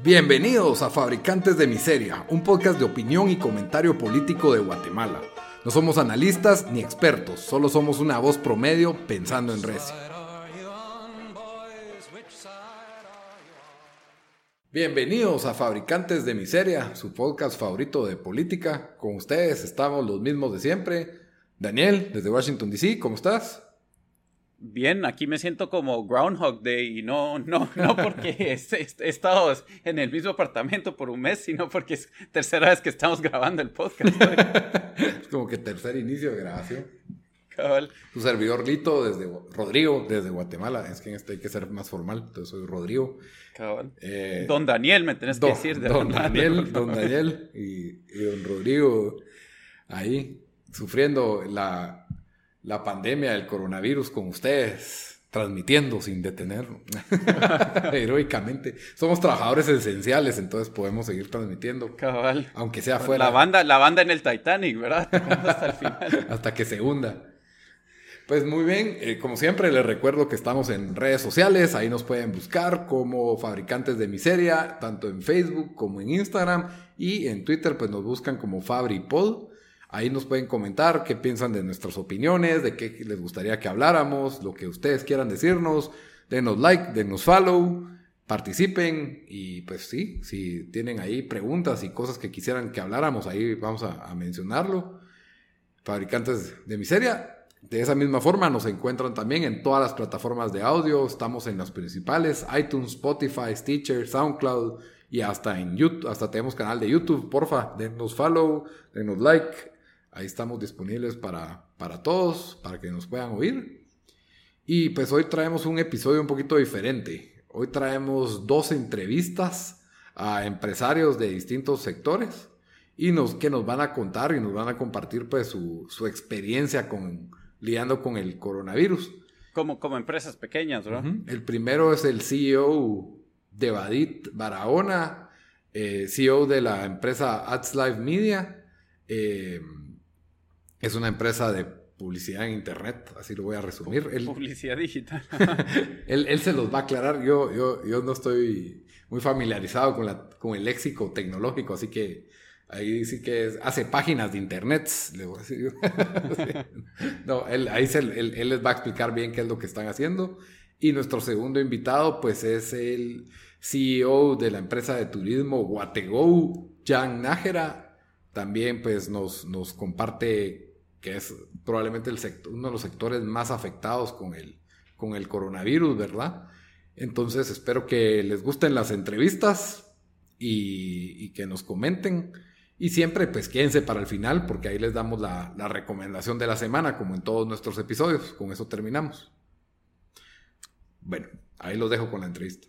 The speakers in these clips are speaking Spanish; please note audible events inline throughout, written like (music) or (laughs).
Bienvenidos a Fabricantes de Miseria, un podcast de opinión y comentario político de Guatemala. No somos analistas ni expertos, solo somos una voz promedio pensando en recio. Bienvenidos a Fabricantes de Miseria, su podcast favorito de política. Con ustedes estamos los mismos de siempre. Daniel, desde Washington DC, ¿cómo estás? Bien, aquí me siento como Groundhog Day y no, no, no porque (laughs) he, estado en el mismo apartamento por un mes, sino porque es tercera vez que estamos grabando el podcast. (laughs) es como que tercer inicio de grabación. Cabal. Tu servidor Lito desde Rodrigo, desde Guatemala. Es que en este hay que ser más formal, entonces soy Rodrigo. Cabal. Eh, don Daniel, me tenés que decir. De don, Daniel, don Daniel y, don Rodrigo ahí sufriendo la, la pandemia del coronavirus con ustedes, transmitiendo sin detener, (laughs) heroicamente. Somos trabajadores esenciales, entonces podemos seguir transmitiendo. Cabal. Aunque sea fuera. La banda, la banda en el Titanic, ¿verdad? (laughs) Hasta el final. (laughs) Hasta que se hunda. Pues muy bien, eh, como siempre les recuerdo que estamos en redes sociales, ahí nos pueden buscar como fabricantes de miseria, tanto en Facebook como en Instagram y en Twitter pues nos buscan como FabriPod. Ahí nos pueden comentar qué piensan de nuestras opiniones, de qué les gustaría que habláramos, lo que ustedes quieran decirnos. Denos like, denos follow, participen y pues sí, si tienen ahí preguntas y cosas que quisieran que habláramos, ahí vamos a, mencionarlo. Fabricantes de miseria, de esa misma forma nos encuentran también en todas las plataformas de audio, estamos en las principales, iTunes, Spotify, Stitcher, SoundCloud y hasta en YouTube, hasta tenemos canal de YouTube, porfa, denos follow, denos like, ahí estamos disponibles para, para todos, para que nos puedan oír. Y pues hoy traemos un episodio un poquito diferente, hoy traemos dos entrevistas a empresarios de distintos sectores y nos, que nos van a contar y nos van a compartir pues su, su experiencia con lidiando con el coronavirus. Como, como empresas pequeñas, ¿verdad? El primero es el CEO de Badit Barahona, eh, CEO de la empresa Ads Live Media. Eh, es una empresa de publicidad en Internet, así lo voy a resumir. publicidad digital. (laughs) él, él, se los va a aclarar. Yo, yo, yo no estoy muy familiarizado con, la, con el léxico tecnológico, así que Ahí sí que hace páginas de internet, le voy a decir. (laughs) no, él, ahí él, les va a explicar bien qué es lo que están haciendo. Y nuestro segundo invitado, pues es el CEO de la empresa de turismo Guategou, Jan Nájera. También pues nos, nos comparte que es probablemente el sector, uno de los sectores más afectados con el, con el coronavirus, ¿verdad? Entonces espero que les gusten las entrevistas y, que nos comenten. Y siempre, pues quédense para el final, porque ahí les damos la, recomendación de la semana, como en todos nuestros episodios. Con eso terminamos. Bueno, ahí los dejo con la entrevista.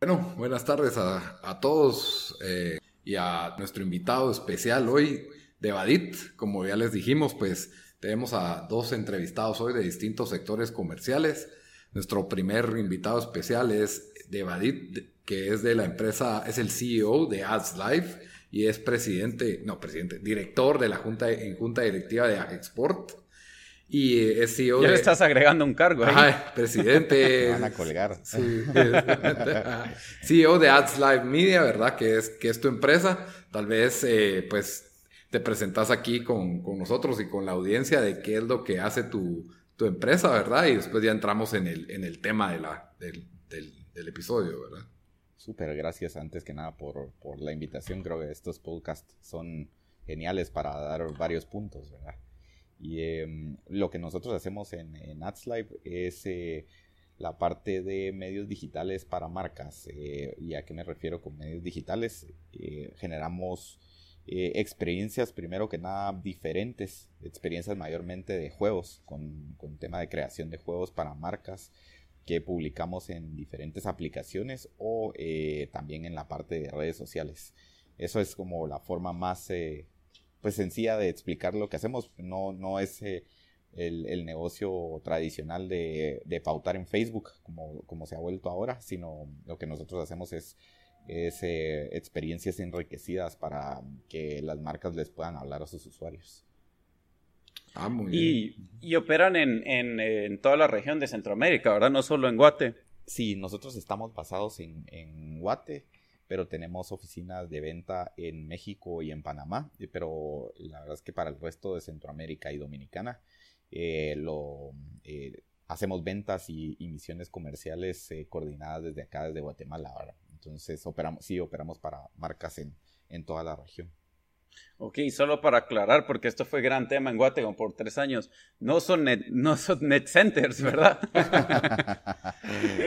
Bueno, buenas tardes a, todos eh, y a nuestro invitado especial hoy de Badit. Como ya les dijimos, pues tenemos a dos entrevistados hoy de distintos sectores comerciales. Nuestro primer invitado especial es de Badit, que es de la empresa, es el CEO de Ads Live y es presidente, no, presidente, director de la junta, en junta directiva de Export. Y es CEO ya le estás agregando un cargo ahí. presidente. (laughs) Van a colgar. Sí, (laughs) CEO de Ads Live Media, ¿verdad? Que es, que es tu empresa. Tal vez, eh, pues, te presentas aquí con, con, nosotros y con la audiencia de qué es lo que hace tu, tu empresa, ¿verdad? Y después ya entramos en el, en el tema de la, del, del, episodio, ¿verdad? Súper, gracias antes que nada por, por, la invitación. Creo que estos podcasts son geniales para dar varios puntos, ¿verdad? Y em, lo que nosotros hacemos en, en AdsLive es eh, la parte de medios digitales para marcas. Eh, ¿Y a qué me refiero con medios digitales? Eh, experiencias, primero que nada, diferentes, experiencias mayormente de juegos, con, con tema de creación de juegos para marcas que publicamos en diferentes aplicaciones o eh, también en la parte de redes sociales. Eso es como la forma más eh, pues sencilla de explicar lo que hacemos. No, no es eh, el, negocio tradicional de, pautar en Facebook como, como se ha vuelto ahora, sino lo que nosotros hacemos es, es experiencias enriquecidas para que las marcas les puedan hablar a sus usuarios. Ah, y, y, operan en, en, en, toda la región de Centroamérica, ¿verdad? No solo en Guate. Sí, nosotros estamos basados en, en Guate. pero tenemos oficinas de venta en México y en Panamá, pero la verdad es que para el resto de Centroamérica y Dominicana eh, lo, eh, hacemos ventas y, misiones comerciales eh, coordinadas desde acá, desde Guatemala. ahora Entonces, operamos, sí, operamos para marcas en, en toda la región. Ok, solo para aclarar, porque esto fue gran tema en Guatemala por tres años, no son net, no son net centers, ¿verdad? (laughs)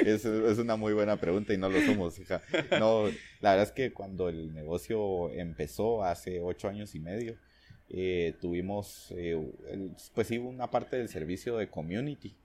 es, es, una muy buena pregunta y no lo somos. Hija. No, la verdad es que cuando el negocio empezó hace ocho años y medio, eh, tuvimos, eh, pues sí, una parte del servicio de community,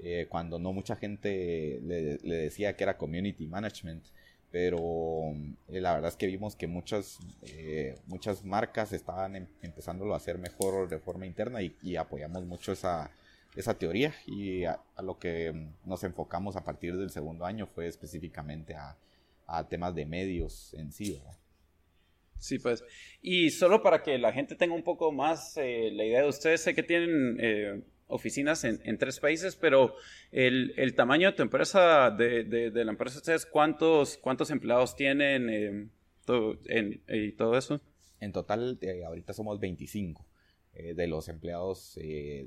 eh, cuando no mucha gente le, le decía que era community management pero eh, la verdad es que vimos que muchas, eh, muchas marcas estaban em, empezándolo a hacer mejor de forma interna y, apoyamos mucho esa, esa teoría y a, lo que mm, nos enfocamos a partir del segundo año fue específicamente a, temas de medios en sí. Sí, pues. Y solo para que la gente tenga un poco más eh, la idea de ustedes, sé que tienen oficinas en, en tres países, pero el, el, tamaño de tu empresa, de, de, la empresa, ¿ustedes cuántos, cuántos empleados tienen eh, todo, en, y todo eso? En total, eh, ahorita somos 25 eh, de los empleados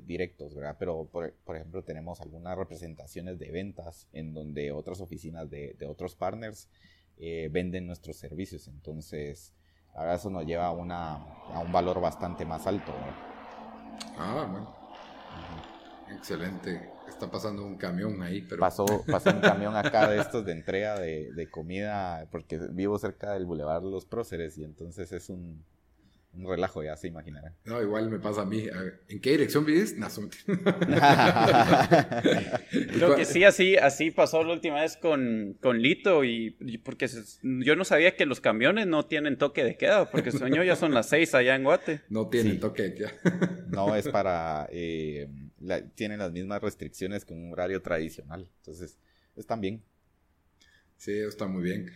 directos, ¿verdad? Pero, por, por, ejemplo, tenemos algunas representaciones de ventas en donde otras oficinas de, de otros partners venden nuestros servicios. Entonces, ahora eso nos lleva a, una, a un valor bastante más alto. Ah, bueno. Excelente. Está pasando un camión ahí, pero... Pasó, (laughs) pasó un camión acá de estos de entrega de, de comida, porque vivo cerca del Boulevard Los Próceres y entonces es un, un relajo, ya se imaginarán. No, igual me pasa a mí. ¿En qué dirección vives? No, (laughs) Creo que sí, así, así pasó la última vez con, con Lito y, porque yo no sabía que los camiones no tienen toque de queda, porque sueño ya son las seis allá en Guate. No tienen toque de queda. (laughs) no, es para... Eh, tienen las mismas restricciones que un horario tradicional. Entonces, están bien. Sí, está muy bien.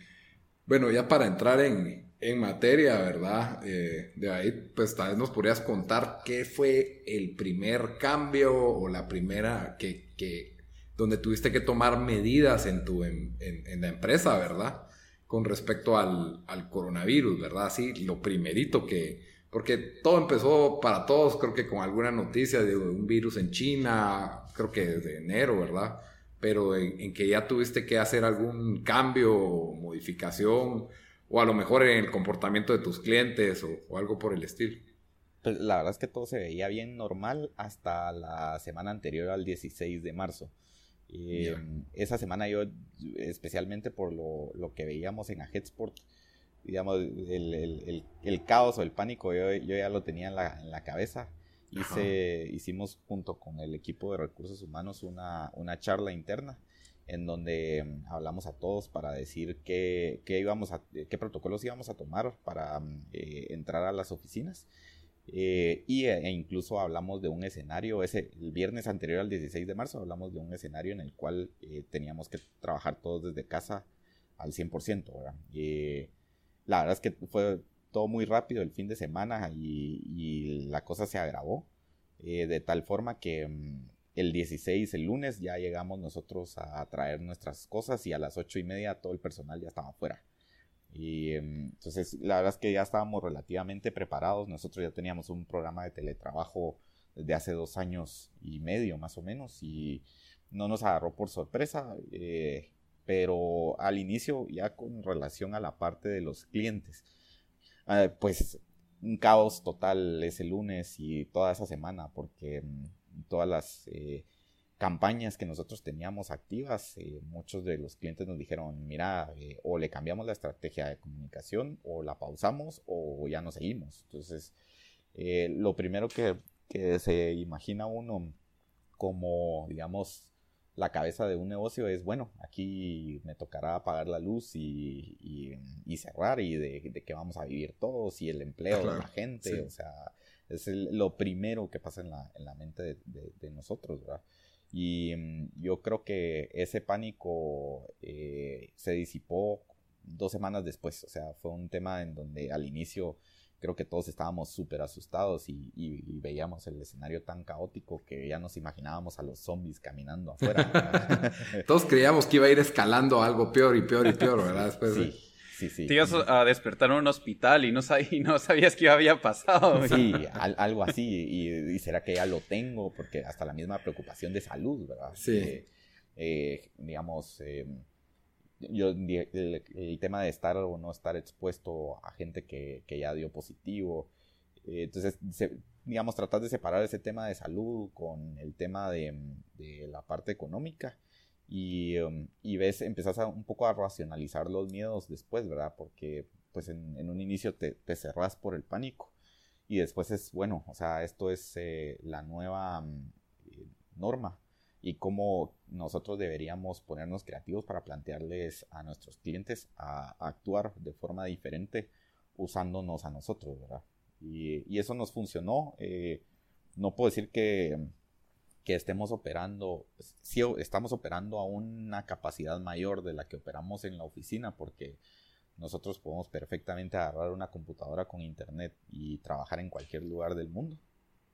Bueno, ya para entrar en, en materia, ¿verdad? Eh, de ahí, pues tal vez nos podrías contar qué fue el primer cambio o la primera que, que donde tuviste que tomar medidas en, tu, en, en, la empresa, ¿verdad? Con respecto al, al, coronavirus, ¿verdad? Sí, lo primerito que, porque todo empezó para todos, creo que con alguna noticia de un virus en China, creo que desde enero, ¿verdad? Pero en, en que ya tuviste que hacer algún cambio modificación o a lo mejor en el comportamiento de tus clientes o, algo por el estilo. Pues la verdad es que todo se veía bien normal hasta la semana anterior al 16 de marzo. Eh, esa semana yo, especialmente por lo, lo que veíamos en Aheadsport, digamos, el, el, el, caos o el pánico, yo, yo ya lo tenía en la, en la cabeza. Hice, hicimos junto con el equipo de recursos humanos una, una charla interna en donde mm, hablamos a todos para decir qué, qué, íbamos a, qué protocolos íbamos a tomar para mm, eh, entrar a las oficinas. Eh, y, e incluso hablamos de un escenario, ese, el viernes anterior al 16 de marzo, hablamos de un escenario en el cual eh, teníamos que trabajar todos desde casa al 100%. ¿verdad? la verdad es que fue todo muy rápido el fin de semana y, y la cosa se agravó de tal forma que mm, el 16, el lunes, ya llegamos nosotros a traer nuestras cosas y a las ocho y media todo el personal ya estaba afuera. Y em, entonces la verdad es que ya estábamos relativamente preparados. Nosotros ya teníamos un programa de teletrabajo desde hace dos años y medio más o menos y no nos agarró por sorpresa. Eh, pero al inicio ya con relación a la parte de los clientes, eh, pues un caos total ese lunes y toda esa semana porque em, todas las eh, campañas que nosotros teníamos activas, eh, muchos de los clientes nos dijeron, mira, eh, o le cambiamos la estrategia de comunicación, o la pausamos, o ya no seguimos. Entonces, lo primero que, que se imagina uno como, digamos, la cabeza de un negocio es, bueno, aquí me tocará apagar la luz y, y, cerrar y de, de, qué vamos a vivir todos y el empleo de la gente, o sea, es lo primero que pasa en la, en la mente de, nosotros, ¿verdad? Y mm, yo creo que ese pánico eh, se disipó dos semanas después, o sea, fue un tema en donde al inicio creo que todos estábamos súper asustados y, veíamos el escenario tan caótico que ya nos imaginábamos a los zombies caminando afuera. (laughs) todos creíamos que iba a ir escalando algo peor y peor y peor, ¿verdad? Después sí, sí, sí. Te ibas a despertar en un hospital y no, (laughs) no sabías qué había pasado. Sí, algo así. Y, será que ya lo tengo, porque hasta la misma preocupación de salud, ¿verdad? Sí. Eh, eh, digamos, eh, yo, el, tema de estar o no estar expuesto a gente que, que ya dio positivo. entonces, digamos, tratar de separar ese tema de salud con el tema de, de la parte económica y, um, ves, empezás a, un poco a racionalizar los miedos después, ¿verdad? Porque pues en, un inicio te, te, cerrás por el pánico y después es, bueno, o sea, esto es eh, la nueva um, eh, norma y cómo nosotros deberíamos ponernos creativos para plantearles a nuestros clientes a, actuar de forma diferente usándonos a nosotros, ¿verdad? Y, y eso nos funcionó. Eh, no puedo decir que que estemos operando, sí estamos operando a una capacidad mayor de la que operamos en la oficina porque nosotros podemos perfectamente agarrar una computadora con internet y trabajar en cualquier lugar del mundo,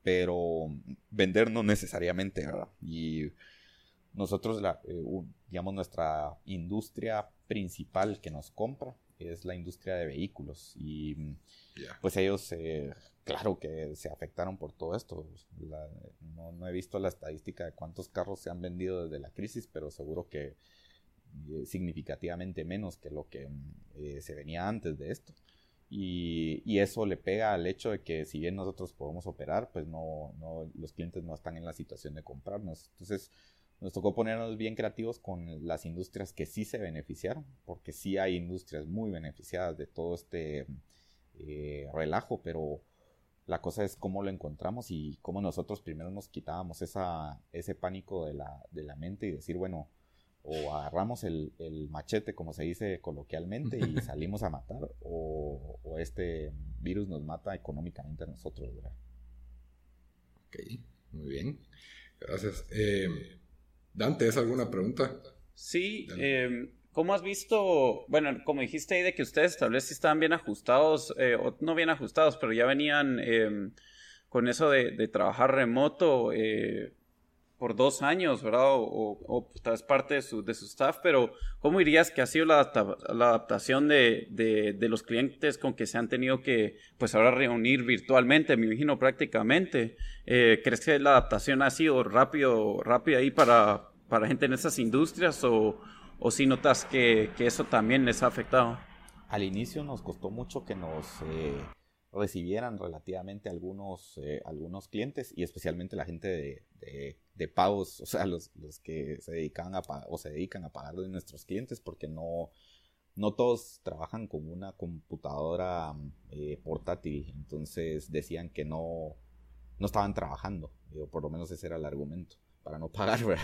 pero vender no necesariamente, ¿verdad? Y nosotros, la, eh, digamos, nuestra industria principal que nos compra es la industria de vehículos y pues ellos eh, claro que se afectaron por todo esto. no, he visto la estadística de cuántos carros se han vendido desde la crisis, pero seguro que eh, significativamente menos que lo que eh, se venía antes de esto. Y, eso le pega al hecho de que si bien nosotros podemos operar, pues no, los clientes no están en la situación de comprarnos. Entonces nos tocó ponernos bien creativos con las industrias que sí se beneficiaron, porque sí hay industrias muy beneficiadas de todo este eh, relajo, pero la cosa es cómo lo encontramos y cómo nosotros primero nos quitábamos esa, ese pánico de la, de la mente y decir, bueno, o agarramos el, el, machete, como se dice coloquialmente, y (laughs) salimos a matar, o, o, este virus nos mata económicamente a nosotros, ¿verdad? Ok, muy bien. Gracias. Eh, Dante, ¿es alguna pregunta? Sí, eh, ¿Cómo has visto, bueno, como dijiste ahí de que ustedes tal vez sí estaban bien ajustados, eh, o no bien ajustados, pero ya venían em, con eso de, trabajar remoto eh, por dos años, ¿verdad? O, tal vez parte de su, de su staff, pero ¿cómo dirías que ha sido la, adaptación de, los clientes con que se han tenido que, pues ahora reunir virtualmente, me imagino prácticamente? Eh, ¿Crees que la adaptación ha sido rápido, rápida ahí para, para gente en esas industrias o o si notas que, eso también les ha afectado? Al inicio nos costó mucho que nos eh, recibieran relativamente algunos, eh, algunos clientes y especialmente la gente de, pagos, o sea, los, que se dedican a o se dedican a pagar de nuestros clientes porque no, no todos trabajan con una computadora eh, portátil, entonces decían que no, no estaban trabajando, por lo menos ese era el argumento, para no pagar, (laughs) ¿verdad?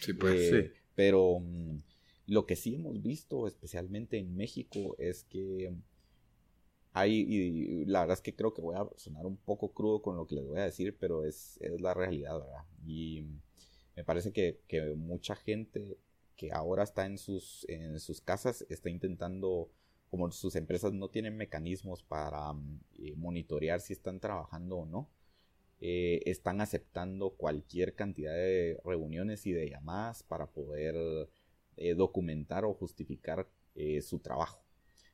Sí, pues sí. Pero mm, lo que sí hemos visto, especialmente en México, es que hay, y la verdad es que creo que voy a sonar un poco crudo con lo que les voy a decir, pero es, la realidad, ¿verdad? Y me parece que, mucha gente que ahora está en sus, en sus casas está intentando, como sus empresas no tienen mecanismos para eh, monitorear si están trabajando o no, eh, están aceptando cualquier cantidad de reuniones y de llamadas para poder eh, documentar o justificar su trabajo.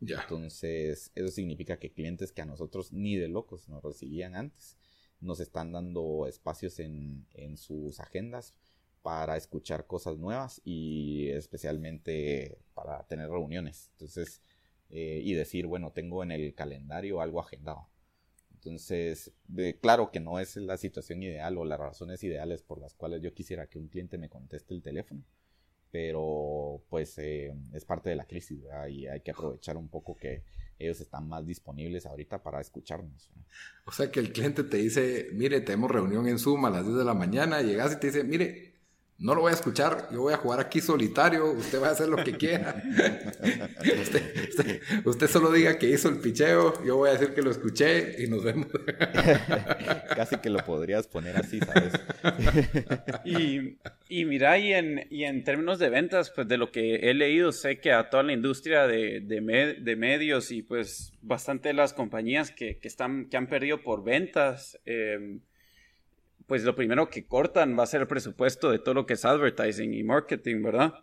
Entonces, eso significa que clientes que a nosotros ni de locos nos recibían antes, nos están dando espacios en, sus agendas para escuchar cosas nuevas y especialmente para tener reuniones. Entonces, eh, y decir, bueno, tengo en el calendario algo agendado. Entonces, claro que no es la situación ideal o las razones ideales por las cuales yo quisiera que un cliente me conteste el teléfono, pero pues eh, es parte de la crisis y hay que aprovechar un poco que ellos están más disponibles ahorita para escucharnos. O sea que el cliente te dice, mire, tenemos reunión en Zoom a las 10 de la mañana, llegas y te dice, mire, no lo voy a escuchar, yo voy a jugar aquí solitario, usted va a hacer lo que quiera. (laughs) usted, solo diga que hizo el picheo, yo voy a decir que lo escuché y nos vemos. (laughs) Casi que lo podrías poner así, ¿sabes? (laughs) y, y mira, y en, y en términos de ventas, pues de lo que he leído, sé que a toda la industria de, de, medios y pues bastante de las compañías que, que, están, que han perdido por ventas, eh, pues lo primero que cortan va a ser el presupuesto de todo lo que es advertising y marketing, ¿verdad?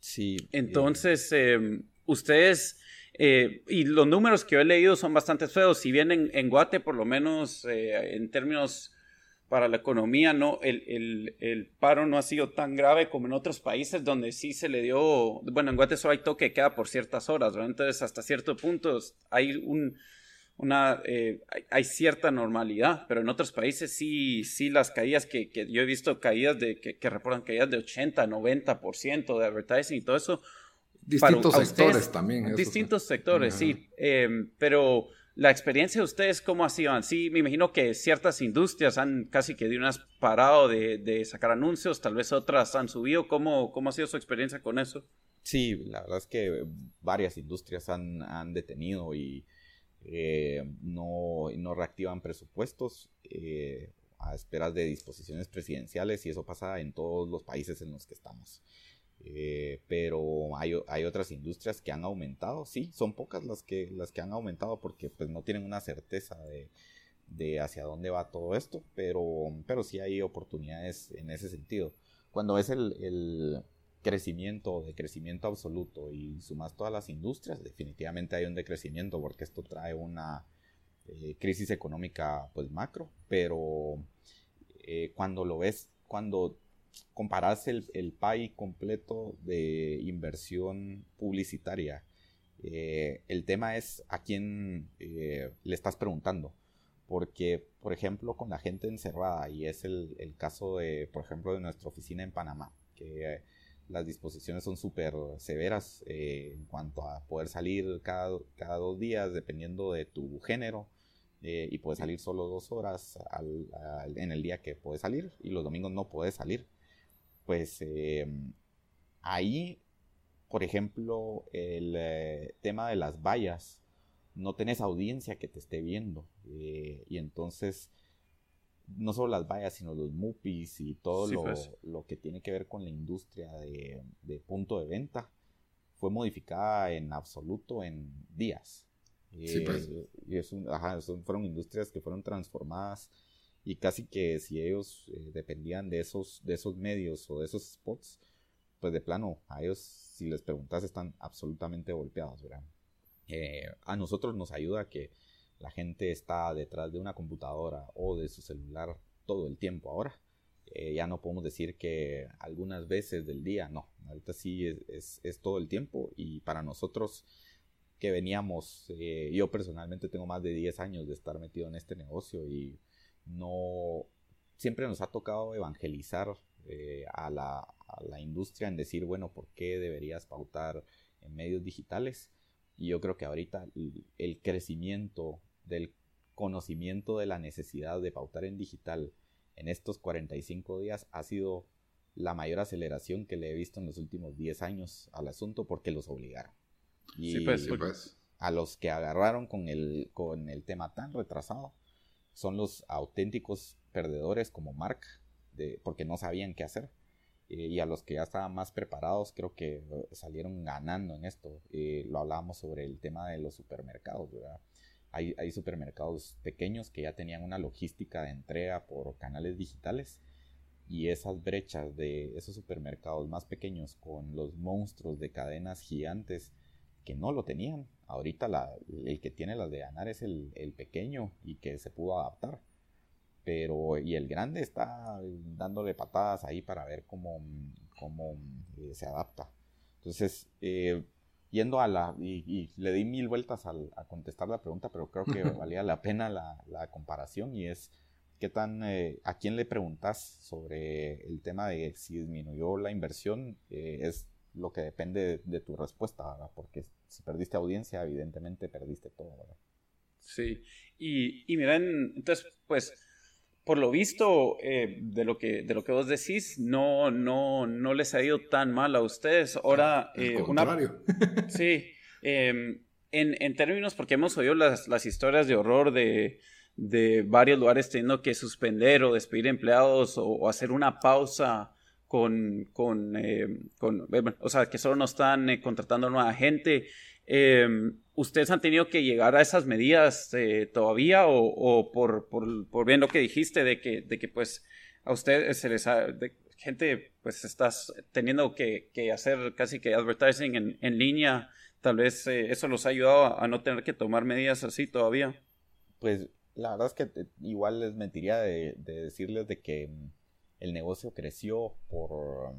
Sí. Entonces, em, ustedes Eh, y los números que yo he leído son bastante feos. Si bien en, Guate, por lo menos eh, en términos para la economía, no, el, el, paro no ha sido tan grave como en otros países donde sí se le dio, bueno, en Guate solo hay toque que queda por ciertas horas, entonces hasta cierto punto hay un, una, eh, hay, cierta normalidad, pero en otros países sí, sí las caídas que, que yo he visto caídas de, que, que, reportan caídas de 80, 90% de advertising y todo eso. Distintos sectores también. distintos sectores, sí, em, pero la experiencia de ustedes, ¿cómo ha sido? Sí, me imagino que ciertas industrias han casi que de unas parado de, de sacar anuncios, tal vez otras han subido. ¿Cómo, ¿Cómo ha sido su experiencia con eso? Sí, la verdad es que varias industrias han, han detenido y eh, no, no, reactivan presupuestos eh, a esperas de disposiciones presidenciales y eso pasa en todos los países en los que estamos. Eh, pero hay, hay, otras industrias que han aumentado, sí, son pocas las que, las que han aumentado porque pues no tienen una certeza de, de hacia dónde va todo esto, pero, pero sí hay oportunidades en ese sentido. Cuando es el, el crecimiento, de crecimiento absoluto y sumas todas las industrias, definitivamente hay un decrecimiento porque esto trae una eh, crisis económica pues macro, pero eh, cuando lo ves, cuando comparas el, el PAI completo de inversión publicitaria, eh, el tema es a quién le estás preguntando. Porque, por ejemplo, con la gente encerrada, y es el, el caso de, por ejemplo, de nuestra oficina en Panamá, que las disposiciones son súper severas eh, en cuanto a poder salir cada, cada, dos días dependiendo de tu género eh, y puedes salir solo dos horas en el día que puedes salir y los domingos no puedes salir. Pues em, ahí, por ejemplo, el eh, tema de las vallas, no tenés audiencia que te esté viendo y entonces no solo las vallas, sino los MUPIs y todo pues. lo, que tiene que ver con la industria de, punto de venta, fue modificada en absoluto en días. Sí, pues. y es fueron industrias que fueron transformadas y casi que si ellos eh, dependían de esos, de esos medios o de esos spots, pues de plano, a ellos, si les preguntas, están absolutamente golpeados, ¿verdad? Eh, a nosotros nos ayuda que la gente está detrás de una computadora o de su celular todo el tiempo ahora. Eh, ya no podemos decir que algunas veces del día, no, ahorita sí es, todo el tiempo y para nosotros que veníamos, eh, yo personalmente tengo más de 10 años de estar metido en este negocio y no, siempre nos ha tocado evangelizar eh, a, la, a, la, industria en decir, bueno, ¿por qué deberías pautar en medios digitales? Y yo creo que ahorita el crecimiento del conocimiento de la necesidad de pautar en digital en estos 45 días ha sido la mayor aceleración que le he visto en los últimos 10 años al asunto porque los obligaron. Y pues, pues. a los que agarraron con el, con el tema tan retrasado son los auténticos perdedores como Mark, de, porque no sabían qué hacer. Eh, y a los que ya estaban más preparados creo que salieron ganando en esto. Eh, lo hablábamos sobre el tema de los supermercados, ¿verdad? Hay, supermercados pequeños que ya tenían una logística de entrega por canales digitales y esas brechas de esos supermercados más pequeños con los monstruos de cadenas gigantes que no lo tenían. Ahorita el que tiene las de ganar es el, pequeño y que se pudo adaptar. Pero, y el grande está dándole patadas ahí para ver cómo, cómo eh, se adapta. Entonces, eh, yendo a la, y, le di mil vueltas al, a contestar la pregunta, pero creo que (laughs) valía la pena la, la comparación y es, ¿qué tan, eh, a quién le preguntas sobre el tema de si disminuyó la inversión? Eh, es lo que depende de, tu respuesta, ¿verdad? Porque si perdiste audiencia, evidentemente perdiste todo, ¿verdad? Sí, y, y miren, entonces, pues por lo visto, eh, de, lo que, de lo que vos decís, no, no, no les ha ido tan mal a ustedes. Ahora, eh, contrario. (laughs) sí, em, en, en, términos, porque hemos oído las, las historias de horror de, de, varios lugares teniendo que suspender o despedir empleados o, hacer una pausa con, con, em, con, o sea, que solo no están eh, contratando nueva gente. ¿Ustedes han tenido que llegar a esas medidas eh, todavía o, por, por, bien lo que dijiste de que, de que pues a ustedes se les ha, gente pues estás teniendo que, hacer casi que advertising en, línea. Tal vez eh, eso los ha ayudado a, no tener que tomar medidas así todavía. Pues la verdad es que igual les mentiría de, decirles de que mm, el negocio creció por,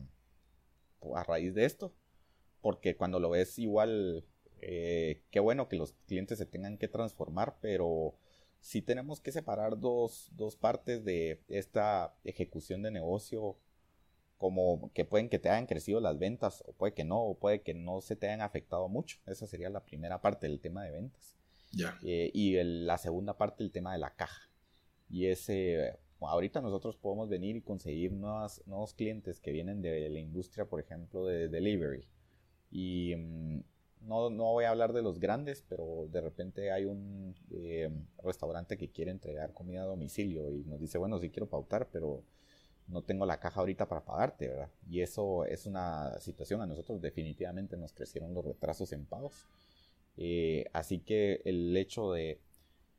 a raíz de esto, porque cuando lo ves igual, eh, qué bueno que los clientes se tengan que transformar, pero sí tenemos que separar dos, dos partes de esta ejecución de negocio como que pueden que te hayan crecido las ventas o puede que no, o puede que no se te hayan afectado mucho. Esa sería la primera parte del tema de ventas. Ya. Eh, y la segunda parte el tema de la caja. Y ese, ahorita nosotros podemos venir y conseguir nuevas, nuevos clientes que vienen de la industria, por ejemplo, de delivery. Y mm, no, no, voy a hablar de los grandes, pero de repente hay un eh, restaurante que quiere entregar comida a domicilio y nos dice, bueno, sí quiero pautar, pero no tengo la caja ahorita para pagarte, ¿verdad? Y eso es una situación, a nosotros definitivamente nos crecieron los retrasos en pagos. Eh, así que el hecho de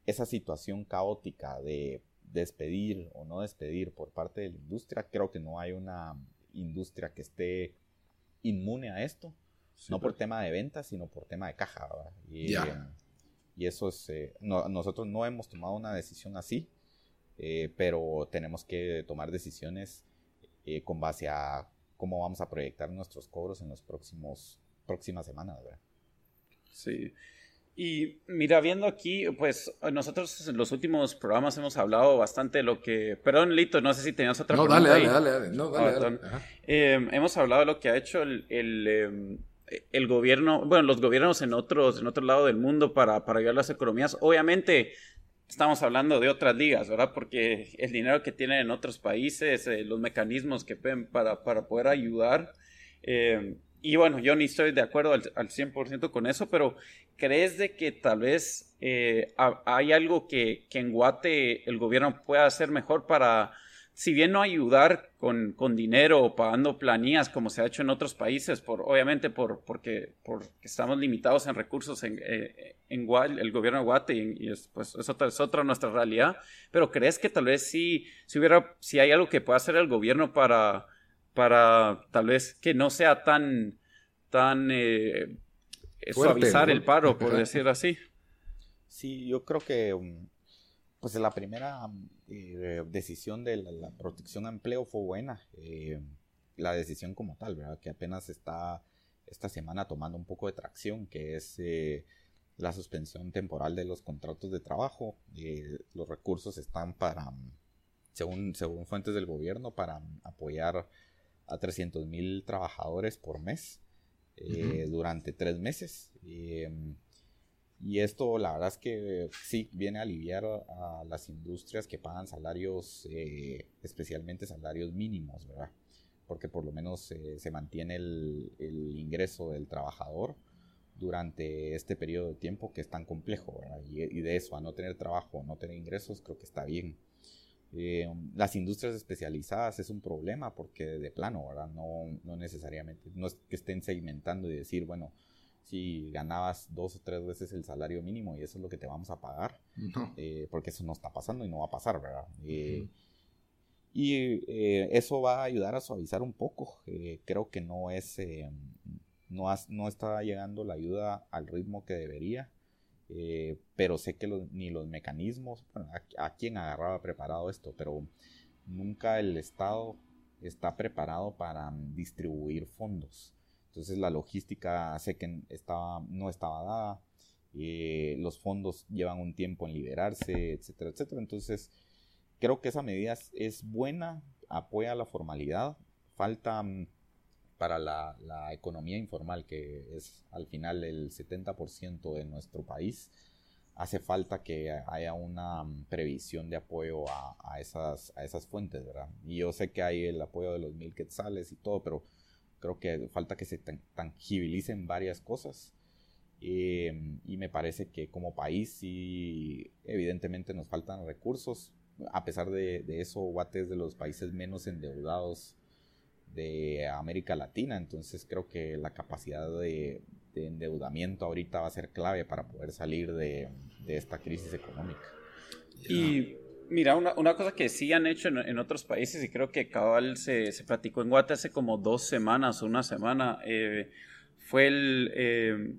esa situación caótica de despedir o no despedir por parte de la industria, creo que no hay una industria que esté inmune a esto, no por tema de ventas, sino por tema de caja. ¿verdad? Y, y eso es, eh, nosotros no hemos tomado una decisión así, eh, pero tenemos que tomar decisiones eh, con base a cómo vamos a proyectar nuestros cobros en las próximas semanas. ¿verdad? Sí. Y mira, viendo aquí, pues nosotros en los últimos programas hemos hablado bastante de lo que... Perdón, Lito, no sé si tenías otra no, Dale, dale, dale, dale, No, dale, em, hemos hablado de lo que ha hecho el, el, em, el, gobierno, bueno, los gobiernos en otros, en otro lado del mundo para, para ayudar a las economías. Obviamente, estamos hablando de otras ligas, ¿verdad? Porque el dinero que tienen en otros países, eh, los mecanismos que pueden para, para poder ayudar. Eh, y bueno, yo ni estoy de acuerdo al, al 100% con eso, pero ¿crees de que tal vez eh, hay algo que, que, en Guate el gobierno pueda hacer mejor para si bien no ayudar con, con, dinero o pagando planillas como se ha hecho en otros países, por, obviamente por, porque, porque estamos limitados en recursos en, eh, en el gobierno de Guate y, es, pues, es, otra, es otra nuestra realidad, pero ¿crees que tal vez sí, si, hubiera, si hay algo que pueda hacer el gobierno para, para tal vez que no sea tan, tan eh, suavizar el paro, por decir así? Sí, yo creo que um, pues la primera eh, decisión de la, protección a empleo fue buena. Eh, la decisión como tal, ¿verdad? Que apenas está esta semana tomando un poco de tracción, que es eh, la suspensión temporal de los contratos de trabajo. los recursos están para, según, según fuentes del gobierno, para apoyar a 300 mil trabajadores por mes durante tres meses. Y esto, la verdad es que sí, viene a aliviar a las industrias que pagan salarios, eh, especialmente salarios mínimos, ¿verdad? Porque por lo menos eh, se mantiene el, ingreso del trabajador durante este periodo de tiempo que es tan complejo, ¿verdad? Y, de eso, a no tener trabajo, no tener ingresos, creo que está bien. Eh, las industrias especializadas es un problema porque de plano, ¿verdad? No, no necesariamente, no es que estén segmentando y decir, bueno, si ganabas dos o tres veces el salario mínimo y eso es lo que te vamos a pagar, eh, porque eso no está pasando y no va a pasar, ¿verdad? Eh, y eh, eso va a ayudar a suavizar un poco. creo que no es, no, no está llegando la ayuda al ritmo que debería, pero sé que ni los mecanismos, bueno, a, a quién agarraba preparado esto, pero nunca el Estado está preparado para distribuir fondos. Entonces la logística sé que no estaba dada, eh, los fondos llevan un tiempo en liberarse, etcétera, etcétera. Entonces creo que esa medida es buena, apoya la formalidad, falta mm, para la, economía informal, que es al final el 70% de nuestro país, hace falta que haya una mm, previsión de apoyo a, esas, a esas fuentes, ¿verdad? Y yo sé que hay el apoyo de los mil quetzales y todo, pero Creo que falta que se tangibilicen varias cosas. Eh, y me parece que como país sí, evidentemente nos faltan recursos. A pesar de, eso, Guate es de los países menos endeudados de América Latina. Entonces creo que la capacidad de, endeudamiento ahorita va a ser clave para poder salir de, esta crisis económica. Y Mira, una, una, cosa que sí han hecho en, otros países, y creo que cabal se, se platicó en Guate hace como dos semanas o una semana, eh, fue el, eh,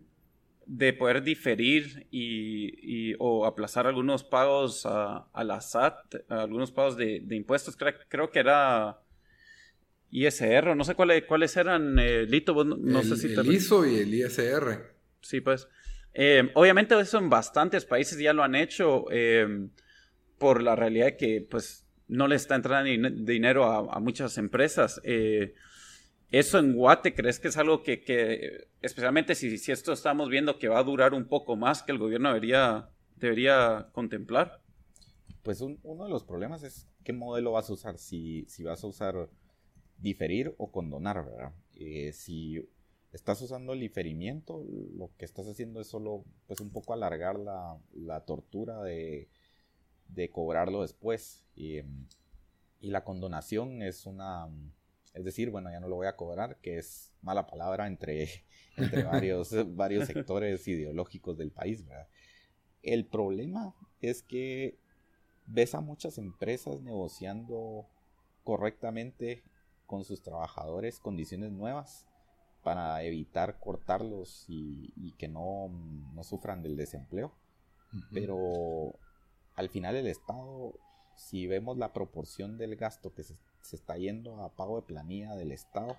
de poder diferir y, o aplazar algunos pagos a, la SAT, algunos pagos de, impuestos. Creo, que era ISR, no sé cuáles, cuáles eran, eh, Lito, no el, sé si El ISO y el ISR. Sí, pues. Eh, obviamente eso en bastantes países ya lo han hecho por la realidad de que pues no le está entrando dinero a, muchas empresas. ¿Eso en Guate crees que es algo que, especialmente si, si, esto estamos viendo que va a durar un poco más, que el gobierno debería, debería contemplar? Pues uno de los problemas es qué modelo vas a usar, si, si vas a usar diferir o condonar, ¿verdad? Eh, si estás usando el diferimiento, lo que estás haciendo es solo pues un poco alargar la, tortura de, de, cobrarlo después. Y, y la condonación es una es decir, bueno, ya no lo voy a cobrar, que es mala palabra entre, (laughs) entre varios, (laughs) varios sectores ideológicos del país, ¿verdad? El problema es que ves a muchas empresas negociando correctamente con sus trabajadores condiciones nuevas para evitar cortarlos y, que no, sufran del desempleo. Pero al final el Estado, si vemos la proporción del gasto que se se está yendo a pago de planilla del Estado,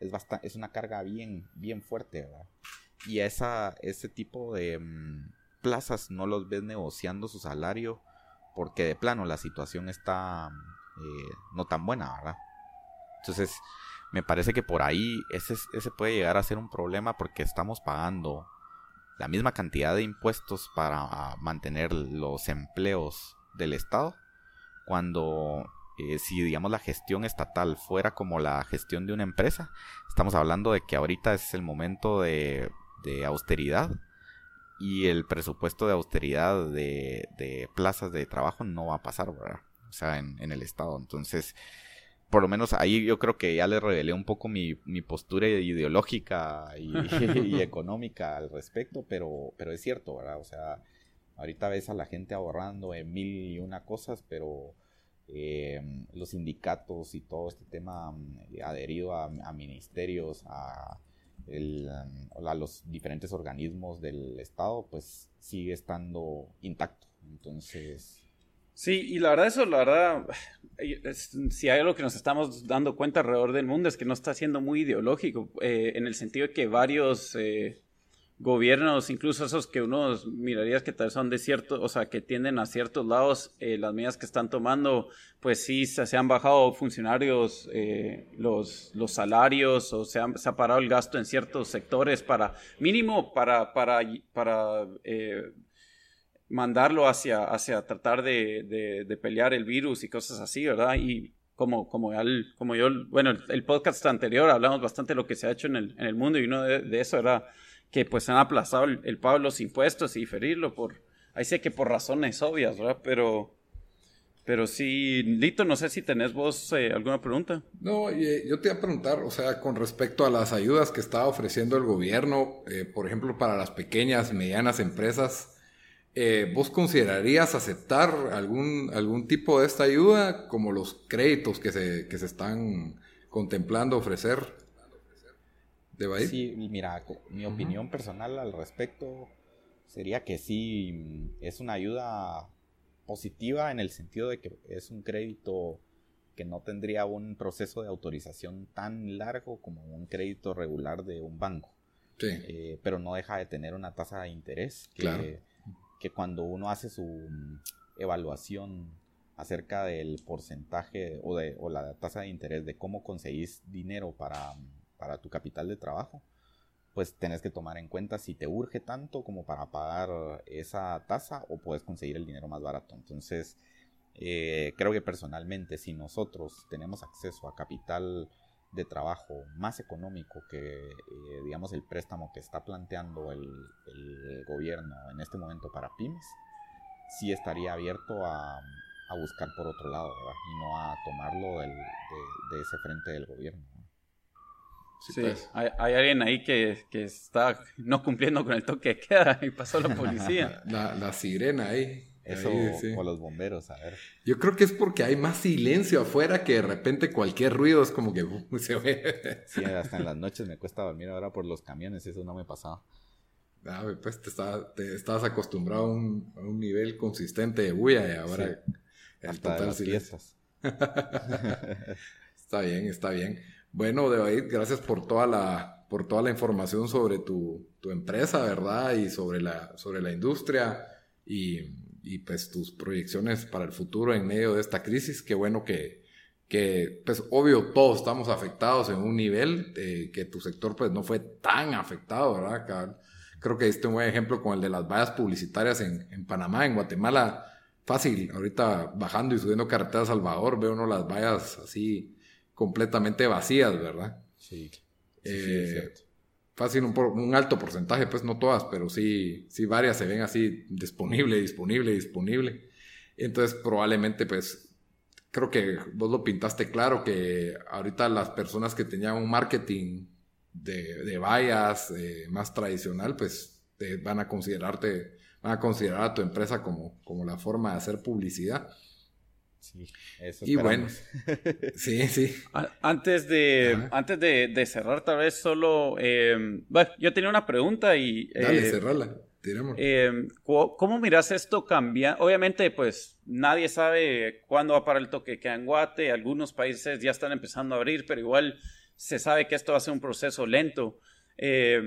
es, bastante, es una carga bien, bien fuerte, ¿verdad? Y esa, ese tipo de mm, plazas no los ves negociando su salario porque de plano la situación está eh, no tan buena, ¿verdad? Entonces, me parece que por ahí ese, ese puede llegar a ser un problema porque estamos pagando la misma cantidad de impuestos para mantener los empleos del Estado cuando eh, si digamos la gestión estatal fuera como la gestión de una empresa, estamos hablando de que ahorita es el momento de, austeridad y el presupuesto de austeridad de, plazas de trabajo no va a pasar. O sea, en, el Estado. Entonces, por lo menos ahí yo creo que ya le revelé un poco mi, postura ideológica y, (laughs) y, económica al respecto, pero, pero es cierto, ¿verdad? O sea, ahorita ves a la gente ahorrando en mil y una cosas, pero eh, los sindicatos y todo este tema mm, adherido a, ministerios, a, a, los diferentes organismos del Estado, pues sigue estando intacto. Entonces... Sí, y la verdad eso, la verdad, (sighs) si hay algo que nos estamos dando cuenta alrededor del mundo es que no está siendo muy ideológico, eh, en el sentido de que varios... Eh, gobiernos, incluso esos que uno miraría que tal vez son de cierto, o sea, que tienden a ciertos lados, eh, las medidas que están tomando, pues sí, se, han bajado funcionarios eh, los, los salarios o se, se, ha parado el gasto en ciertos sectores para, mínimo, para, para, para eh, mandarlo hacia, hacia tratar de, de, pelear el virus y cosas así, ¿verdad? Y como, como, como yo, bueno, el, podcast anterior hablamos bastante de lo que se ha hecho en el, en el mundo y uno de eso era que pues han aplazado el, pago de los impuestos y diferirlo por, ahí sé que por razones obvias, ¿verdad? Pero, pero sí, Lito, no sé si tenés vos eh, alguna pregunta. No, eh, yo te iba a preguntar, o sea, con respecto a las ayudas que está ofreciendo el gobierno, eh, por ejemplo, para las pequeñas, medianas empresas, ¿vos considerarías aceptar algún, algún tipo de esta ayuda, como los créditos que se, que se están contemplando ofrecer? Sí, mira, mi opinión personal al respecto sería que sí, es una ayuda positiva en el sentido de que es un crédito que no tendría un proceso de autorización tan largo como un crédito regular de un banco. Sí. Eh, pero no deja de tener una tasa de interés que, que cuando uno hace su mm, evaluación acerca del porcentaje o, de, la tasa de interés de cómo conseguís dinero para mm, para tu capital de trabajo, pues tenés que tomar en cuenta si te urge tanto como para pagar esa tasa o puedes conseguir el dinero más barato. Entonces, eh, creo que personalmente si nosotros tenemos acceso a capital de trabajo más económico que, eh, digamos, el préstamo que está planteando el, gobierno en este momento para pymes, sí estaría abierto a, buscar por otro lado, Y no a tomarlo de ese frente del gobierno. Sí, pues. hay, alguien ahí que, está no cumpliendo con el toque de queda y pasó la policía. (laughs) la, sirena ahí. Eso, o los bomberos, a ver. Yo creo que es porque hay más silencio afuera que de repente cualquier ruido es como que uh, se ve. Sí, hasta en las noches me cuesta dormir ahora por los camiones, eso no me pasaba. Ah, pues te, te estabas acostumbrado a un, nivel consistente de bulla y ahora el total silencio. (laughs) está bien, está bien. Bueno, David, gracias por toda la, por toda la información sobre tu, tu empresa, ¿verdad? Y sobre la, sobre la industria y, y, pues tus proyecciones para el futuro en medio de esta crisis. Qué bueno que, que pues obvio todos estamos afectados en un nivel, eh, que tu sector pues no fue tan afectado, ¿verdad? Creo que este un buen ejemplo con el de las vallas publicitarias en, en Panamá, en Guatemala, fácil. Ahorita bajando y subiendo carretera a Salvador, veo uno las vallas así completamente vacías, ¿verdad? Sí. Eh, fácil un, un, alto porcentaje, pues no todas, pero sí, sí varias se ven así disponible, disponible, disponible. Entonces probablemente pues creo que vos lo pintaste claro que ahorita las personas que tenían un marketing de, de vallas eh, más tradicional, pues te van a considerarte, van a considerar a tu empresa como, como la forma de hacer publicidad. Sí, eso y bueno, (laughs) sí, sí. Antes de, antes de, cerrar, tal vez solo, eh, bueno, yo tenía una pregunta y... Dale, eh, cerrala. Eh, ¿Cómo miras esto cambia? Obviamente, pues nadie sabe cuándo va a parar el toque que en Guate. Algunos países ya están empezando a abrir, pero igual se sabe que esto va a ser un proceso lento. Eh,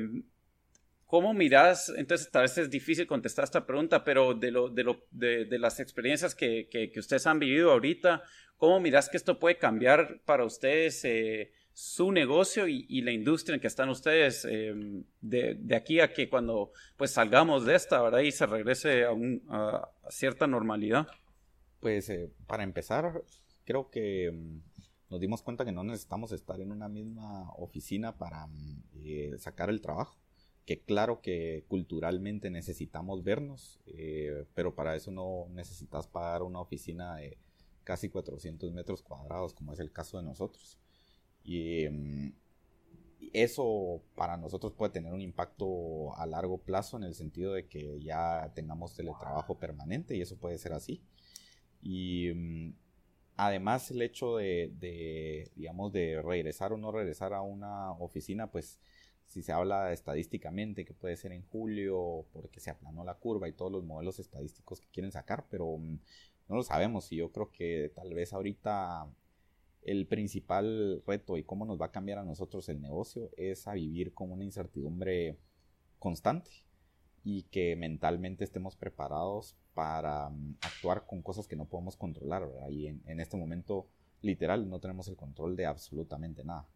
¿Cómo miras? Entonces, tal vez es difícil contestar esta pregunta, pero de, lo, de, lo, de, las experiencias que, que, ustedes han vivido ahorita, ¿cómo miras que esto puede cambiar para ustedes eh, su negocio y, la industria en que están ustedes em, de, de, aquí a que cuando pues salgamos de esta, ¿verdad? Y se regrese a, un, a, cierta normalidad. Pues eh, para empezar, creo que em, nos dimos cuenta que no necesitamos estar en una misma oficina para eh, sacar el trabajo. Que claro que culturalmente necesitamos vernos, eh, pero para eso no necesitas pagar una oficina de casi 400 metros cuadrados, como es el caso de nosotros. Y eso para nosotros puede tener un impacto a largo plazo en el sentido de que ya tengamos teletrabajo permanente y eso puede ser así. Y em, además el hecho de, digamos, de regresar o no regresar a una oficina, pues si se habla estadísticamente que puede ser en julio porque se aplanó la curva y todos los modelos estadísticos que quieren sacar, pero em, no lo sabemos y yo creo que tal vez ahorita el principal reto y cómo nos va a cambiar a nosotros el negocio es a vivir con una incertidumbre constante y que mentalmente estemos preparados para mm, actuar con cosas que no podemos controlar. Y en, este momento, literal, no tenemos el control de absolutamente nada.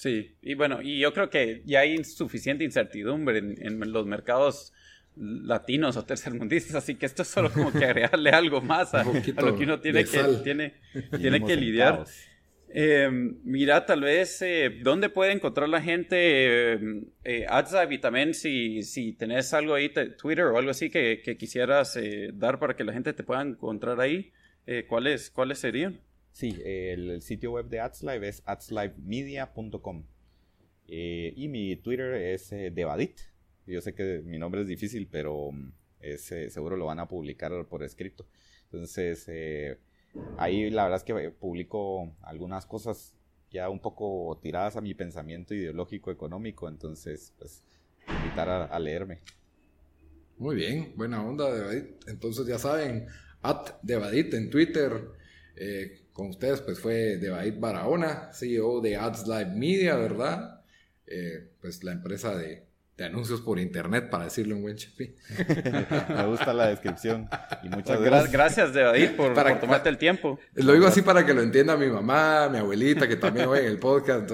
Sí, y bueno, y yo creo que ya hay suficiente incertidumbre en los mercados latinos o tercermundistas, así que esto es solo como que agregarle (laughs) algo más a, lo que uno tiene que, tiene, (laughs) tiene que lidiar. Eh, mira, tal vez, eh, ¿dónde puede encontrar la gente eh, eh y también si, si tenés algo ahí, Twitter o algo así que, que quisieras dar para que la gente te pueda encontrar ahí? ¿cuáles, ¿Cuáles serían? Sí, el, sitio web de AdsLive es adslivemedia.com y mi Twitter es Devadit, yo sé que mi nombre es difícil, pero mm, seguro lo van a publicar por escrito. Entonces, eh, ahí la verdad es que publico algunas cosas ya un poco tiradas a mi pensamiento ideológico económico, entonces, pues, invitar a, leerme. Muy bien, buena onda, Devadit. Entonces, ya saben, at Devadit en Twitter. Eh, con ustedes, pues, fue Devadit Barahona, CEO de Ads Live Media, ¿verdad? Eh, pues, la empresa de anuncios por internet, para decirlo en buen chepi. (laughs) Me gusta la descripción. Y muchas pues gracias. Gracias, David, por, para, por tomarte el tiempo. Lo digo así para que lo entienda mi mamá, mi abuelita, que también oye el podcast.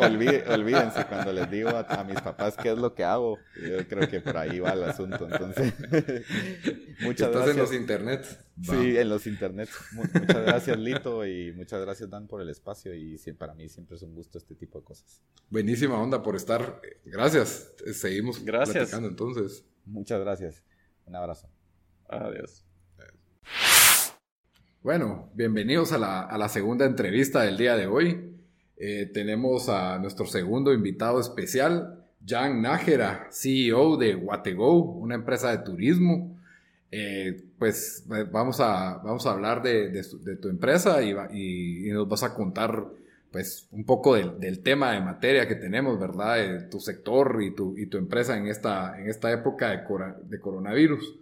olvídense cuando les digo a, mis papás qué es lo que hago. Yo creo que por ahí va el asunto. Entonces, (laughs) muchas Estás en los internet. Sí, en los internet. Muchas gracias, Lito, y muchas gracias, Dan, por el espacio. Y para mí siempre es un gusto este tipo de cosas. Buenísima onda por estar. Gracias. Seguimos gracias. platicando entonces. Muchas gracias. Un abrazo. Adiós. Bueno, bienvenidos a la, a la segunda entrevista del día de hoy. Eh, tenemos a nuestro segundo invitado especial, Jan Nájera, CEO de Watego, una empresa de turismo eh, pues eh, vamos a, vamos a hablar de, tu empresa y, y, nos vas a contar pues un poco del, tema de materia que tenemos, ¿verdad? tu sector y tu, y tu empresa en esta, en esta época de, de coronavirus.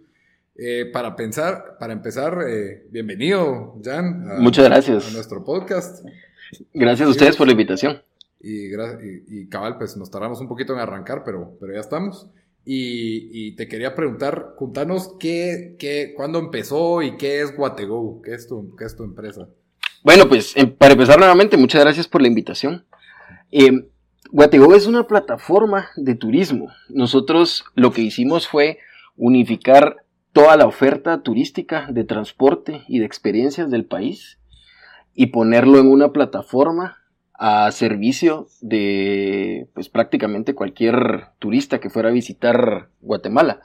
Eh, para pensar, para empezar, eh, bienvenido, Jan. Muchas gracias. A nuestro podcast. Gracias a ustedes por la invitación. Y, y, cabal, pues nos tardamos un poquito en arrancar, pero, pero ya estamos. Y, te quería preguntar, contanos qué, qué, cuándo empezó y qué es Guatego, qué es tu, qué es tu empresa. Bueno, pues em, para empezar nuevamente, muchas gracias por la invitación. Eh, es una plataforma de turismo. Nosotros lo que hicimos fue unificar toda la oferta turística de transporte y de experiencias del país y ponerlo en una plataforma a servicio de pues prácticamente cualquier turista que fuera a visitar Guatemala.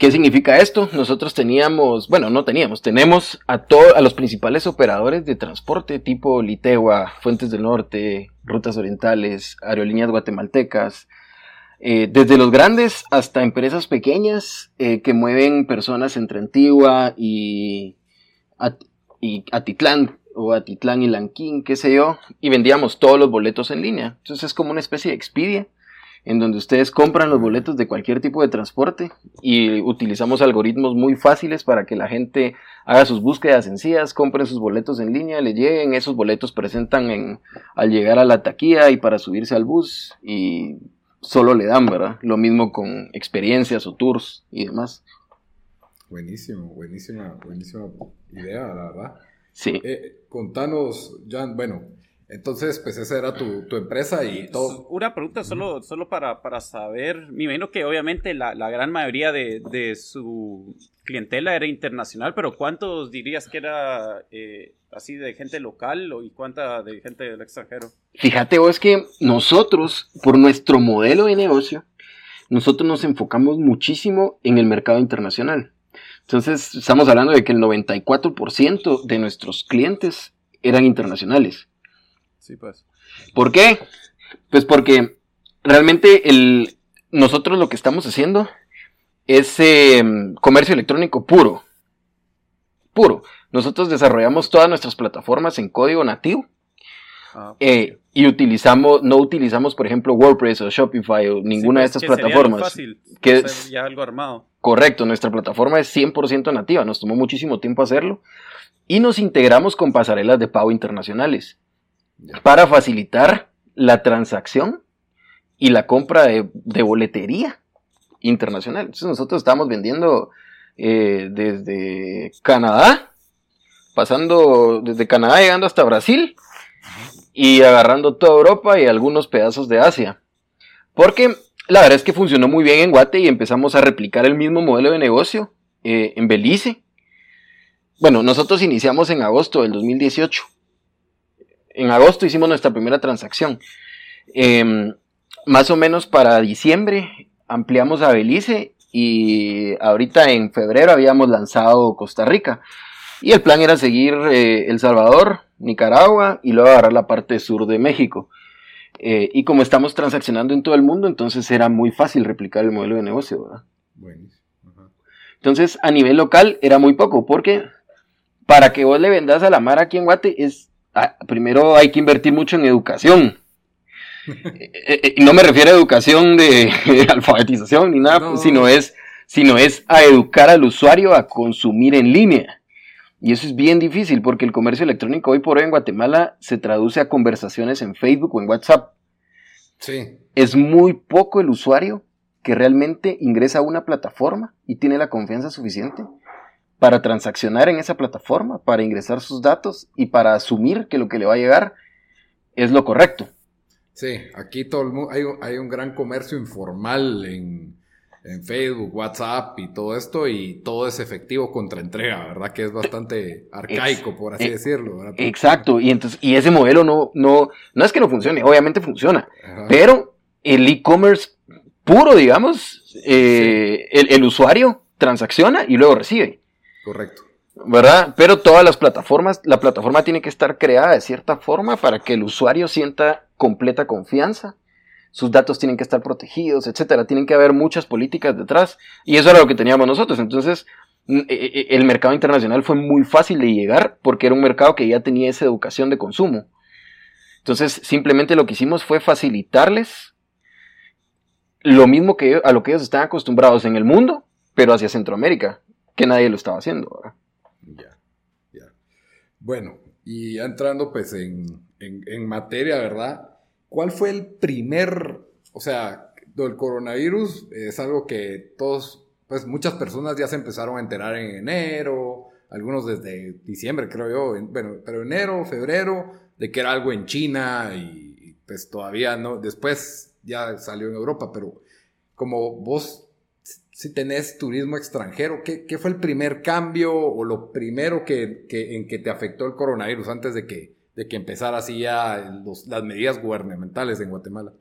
¿Qué significa esto? Nosotros teníamos, bueno, no teníamos, tenemos a, a los principales operadores de transporte tipo Litegua, Fuentes del Norte, Rutas Orientales, Aerolíneas Guatemaltecas, eh, desde los grandes hasta empresas pequeñas eh, que mueven personas entre Antigua y, y Atitlán o Atitlán y Lanquín, qué sé yo, y vendíamos todos los boletos en línea. Entonces es como una especie de Expedia en donde ustedes compran los boletos de cualquier tipo de transporte y utilizamos algoritmos muy fáciles para que la gente haga sus búsquedas sencillas, compren sus boletos en línea, le lleguen, esos boletos presentan en, al llegar a la taquilla y para subirse al bus y solo le dan, ¿verdad? Lo mismo con experiencias o tours y demás. Buenísimo, buenísima, buenísima idea, la verdad. Sí. Eh, contanos, Jan, bueno, entonces, pues esa era tu, empresa y todo. Una pregunta solo, solo para, para saber, me imagino que obviamente la, gran mayoría de, su clientela era internacional, pero ¿cuántos dirías que era eh, así de gente local y cuánta de gente del extranjero? Fíjate vos que nosotros, por nuestro modelo de negocio, nosotros nos enfocamos muchísimo en el mercado internacional. Entonces, estamos hablando de que el 94% de nuestros clientes eran internacionales. Sí, pues. ¿Por qué? Pues porque realmente el, nosotros lo que estamos haciendo es em, comercio electrónico puro. Puro. Nosotros desarrollamos todas nuestras plataformas en código nativo. Ah, eh, y utilizamos, no utilizamos, por ejemplo, WordPress o Shopify o ninguna de pues, estas plataformas. Fácil, que es ya algo armado. Correcto, nuestra plataforma es 100% nativa, nos tomó muchísimo tiempo hacerlo. Y nos integramos con pasarelas de pago internacionales para facilitar la transacción y la compra de, boletería internacional. Entonces nosotros estamos vendiendo eh, desde Canadá, pasando desde Canadá llegando hasta Brasil y agarrando toda Europa y algunos pedazos de Asia. Porque la verdad es que funcionó muy bien en Guate y empezamos a replicar el mismo modelo de negocio eh, en Belice. Bueno, nosotros iniciamos en agosto del 2018 en agosto hicimos nuestra primera transacción. Em, más o menos para diciembre ampliamos a Belice y ahorita en febrero habíamos lanzado Costa Rica. Y el plan era seguir eh, El Salvador, Nicaragua y luego agarrar la parte sur de México. Eh, y como estamos transaccionando en todo el mundo, entonces era muy fácil replicar el modelo de negocio, ¿verdad? Entonces, a nivel local era muy poco, porque para que vos le vendas a la mar aquí en Guate es primero hay que invertir mucho en educación. Eh, eh, y no me refiero a educación de, (laughs) alfabetización ni nada, sino, es, sino es a educar al usuario a consumir en línea. Y eso es bien difícil porque el comercio electrónico hoy por hoy en Guatemala se traduce a conversaciones en Facebook o en WhatsApp. Sí. Es muy poco el usuario que realmente ingresa a una plataforma y tiene la confianza suficiente para transaccionar en esa plataforma, para ingresar sus datos y para asumir que lo que le va a llegar es lo correcto. Sí, aquí todo el mundo, hay, un gran comercio informal en, Facebook, WhatsApp y todo esto, y todo es efectivo contra entrega, ¿verdad? Que es bastante arcaico, por así decirlo. Exacto, y entonces, y ese modelo no, no, no es que no funcione, obviamente funciona, pero el e-commerce puro, digamos, eh, el usuario transacciona y luego recibe. Correcto. ¿Verdad? Pero todas las plataformas, la plataforma tiene que estar creada de cierta forma para que el usuario sienta completa confianza. Sus datos tienen que estar protegidos, etcétera. Tienen que haber muchas políticas detrás. Y eso era lo que teníamos nosotros. Entonces, mm, e, e, el mercado internacional fue muy fácil de llegar porque era un mercado que ya tenía esa educación de consumo. Entonces, simplemente lo que hicimos fue facilitarles lo mismo que a lo que ellos están acostumbrados en el mundo, pero hacia Centroamérica, que nadie lo estaba haciendo. Ya, ya. Bueno, y entrando pues en, en, materia, ¿verdad? ¿Cuál fue el primer, o sea, el coronavirus es algo que todos, pues muchas personas ya se empezaron a enterar en enero, algunos desde diciembre, creo yo, bueno, pero enero, febrero, de que era algo en China y pues todavía no, después ya salió en Europa, pero como vos si tenés turismo extranjero, ¿qué, ¿qué, fue el primer cambio o lo primero que, que, en que te afectó el coronavirus antes de que, de que empezara así ya las medidas gubernamentales en Guatemala?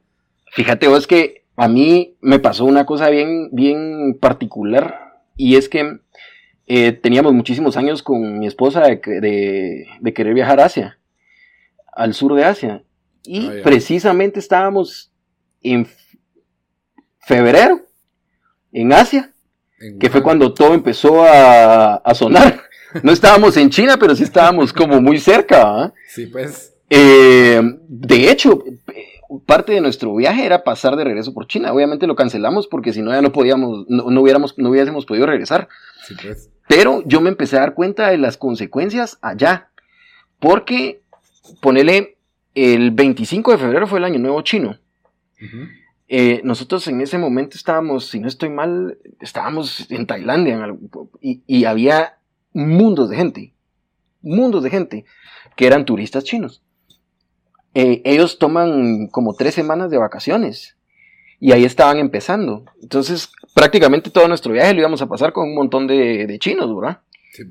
Fíjate vos que a mí me pasó una cosa bien, bien particular y es que eh, teníamos muchísimos años con mi esposa de, de, querer viajar a Asia, al sur de Asia. Y ah, precisamente estábamos en febrero en Asia, que fue cuando todo empezó a, sonar. (laughs) No estábamos en China, pero sí estábamos como muy cerca. Sí, pues. Eh, de hecho, parte de nuestro viaje era pasar de regreso por China. Obviamente lo cancelamos porque si no ya no podíamos, no, hubiéramos, no hubiésemos podido regresar. Sí, pues. Pero yo me empecé a dar cuenta de las consecuencias allá. Porque, ponele, el 25 de febrero fue el año nuevo chino. Eh, nosotros en ese momento estábamos, si no estoy mal, estábamos en Tailandia y, había mundos de gente, mundos de gente que eran turistas chinos. Eh, ellos toman como tres semanas de vacaciones y ahí estaban empezando. Entonces, prácticamente todo nuestro viaje lo íbamos a pasar con un montón de, chinos, ¿verdad?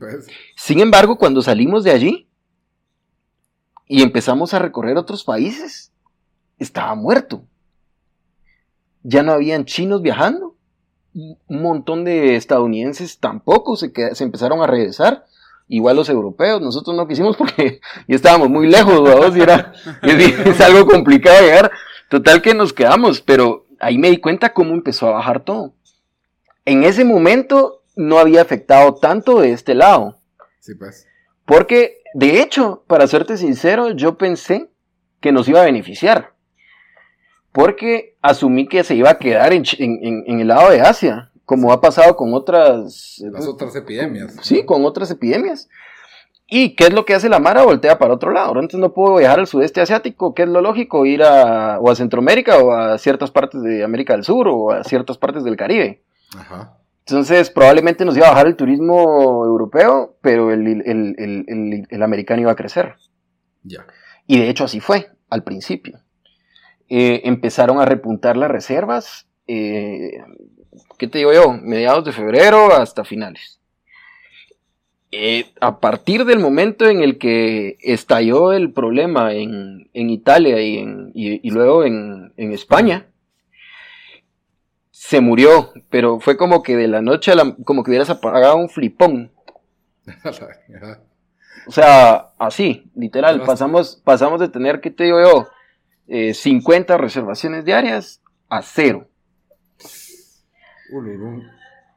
Pues. Sin embargo, cuando salimos de allí y empezamos a recorrer otros países, estaba muerto ya no habían chinos viajando. Un montón de estadounidenses tampoco se, se empezaron a regresar. Igual los europeos, nosotros no quisimos porque (laughs) ya estábamos muy lejos, ¿verdad? Y era, es, algo complicado llegar. Total que nos quedamos, pero ahí me di cuenta cómo empezó a bajar todo. En ese momento no había afectado tanto de este lado. Sí, pues. Porque, de hecho, para serte sincero, yo pensé que nos iba a beneficiar porque asumí que se iba a quedar en, el lado de Asia, como ha pasado con otras... Las otras epidemias. Sí, con otras epidemias. ¿Y qué es lo que hace la Mara? Voltea para otro lado. Entonces no puedo viajar al sudeste asiático, ¿qué es lo lógico? Ir a, o a Centroamérica o a ciertas partes de América del Sur o a ciertas partes del Caribe. Ajá. Entonces probablemente nos iba a bajar el turismo europeo, pero el, el americano iba a crecer. Ya. Y de hecho así fue al principio. Eh, empezaron a repuntar las reservas, eh, ¿qué te digo yo? Mediados de febrero hasta finales. Eh, a partir del momento en el que estalló el problema en, Italia y, en, y, luego en, España, se murió, pero fue como que de la noche a la, como que hubieras apagado un flipón. (laughs) o sea, así, literal, pasamos, pasamos de tener, ¿qué te digo yo? 50 eh, reservaciones diarias a cero.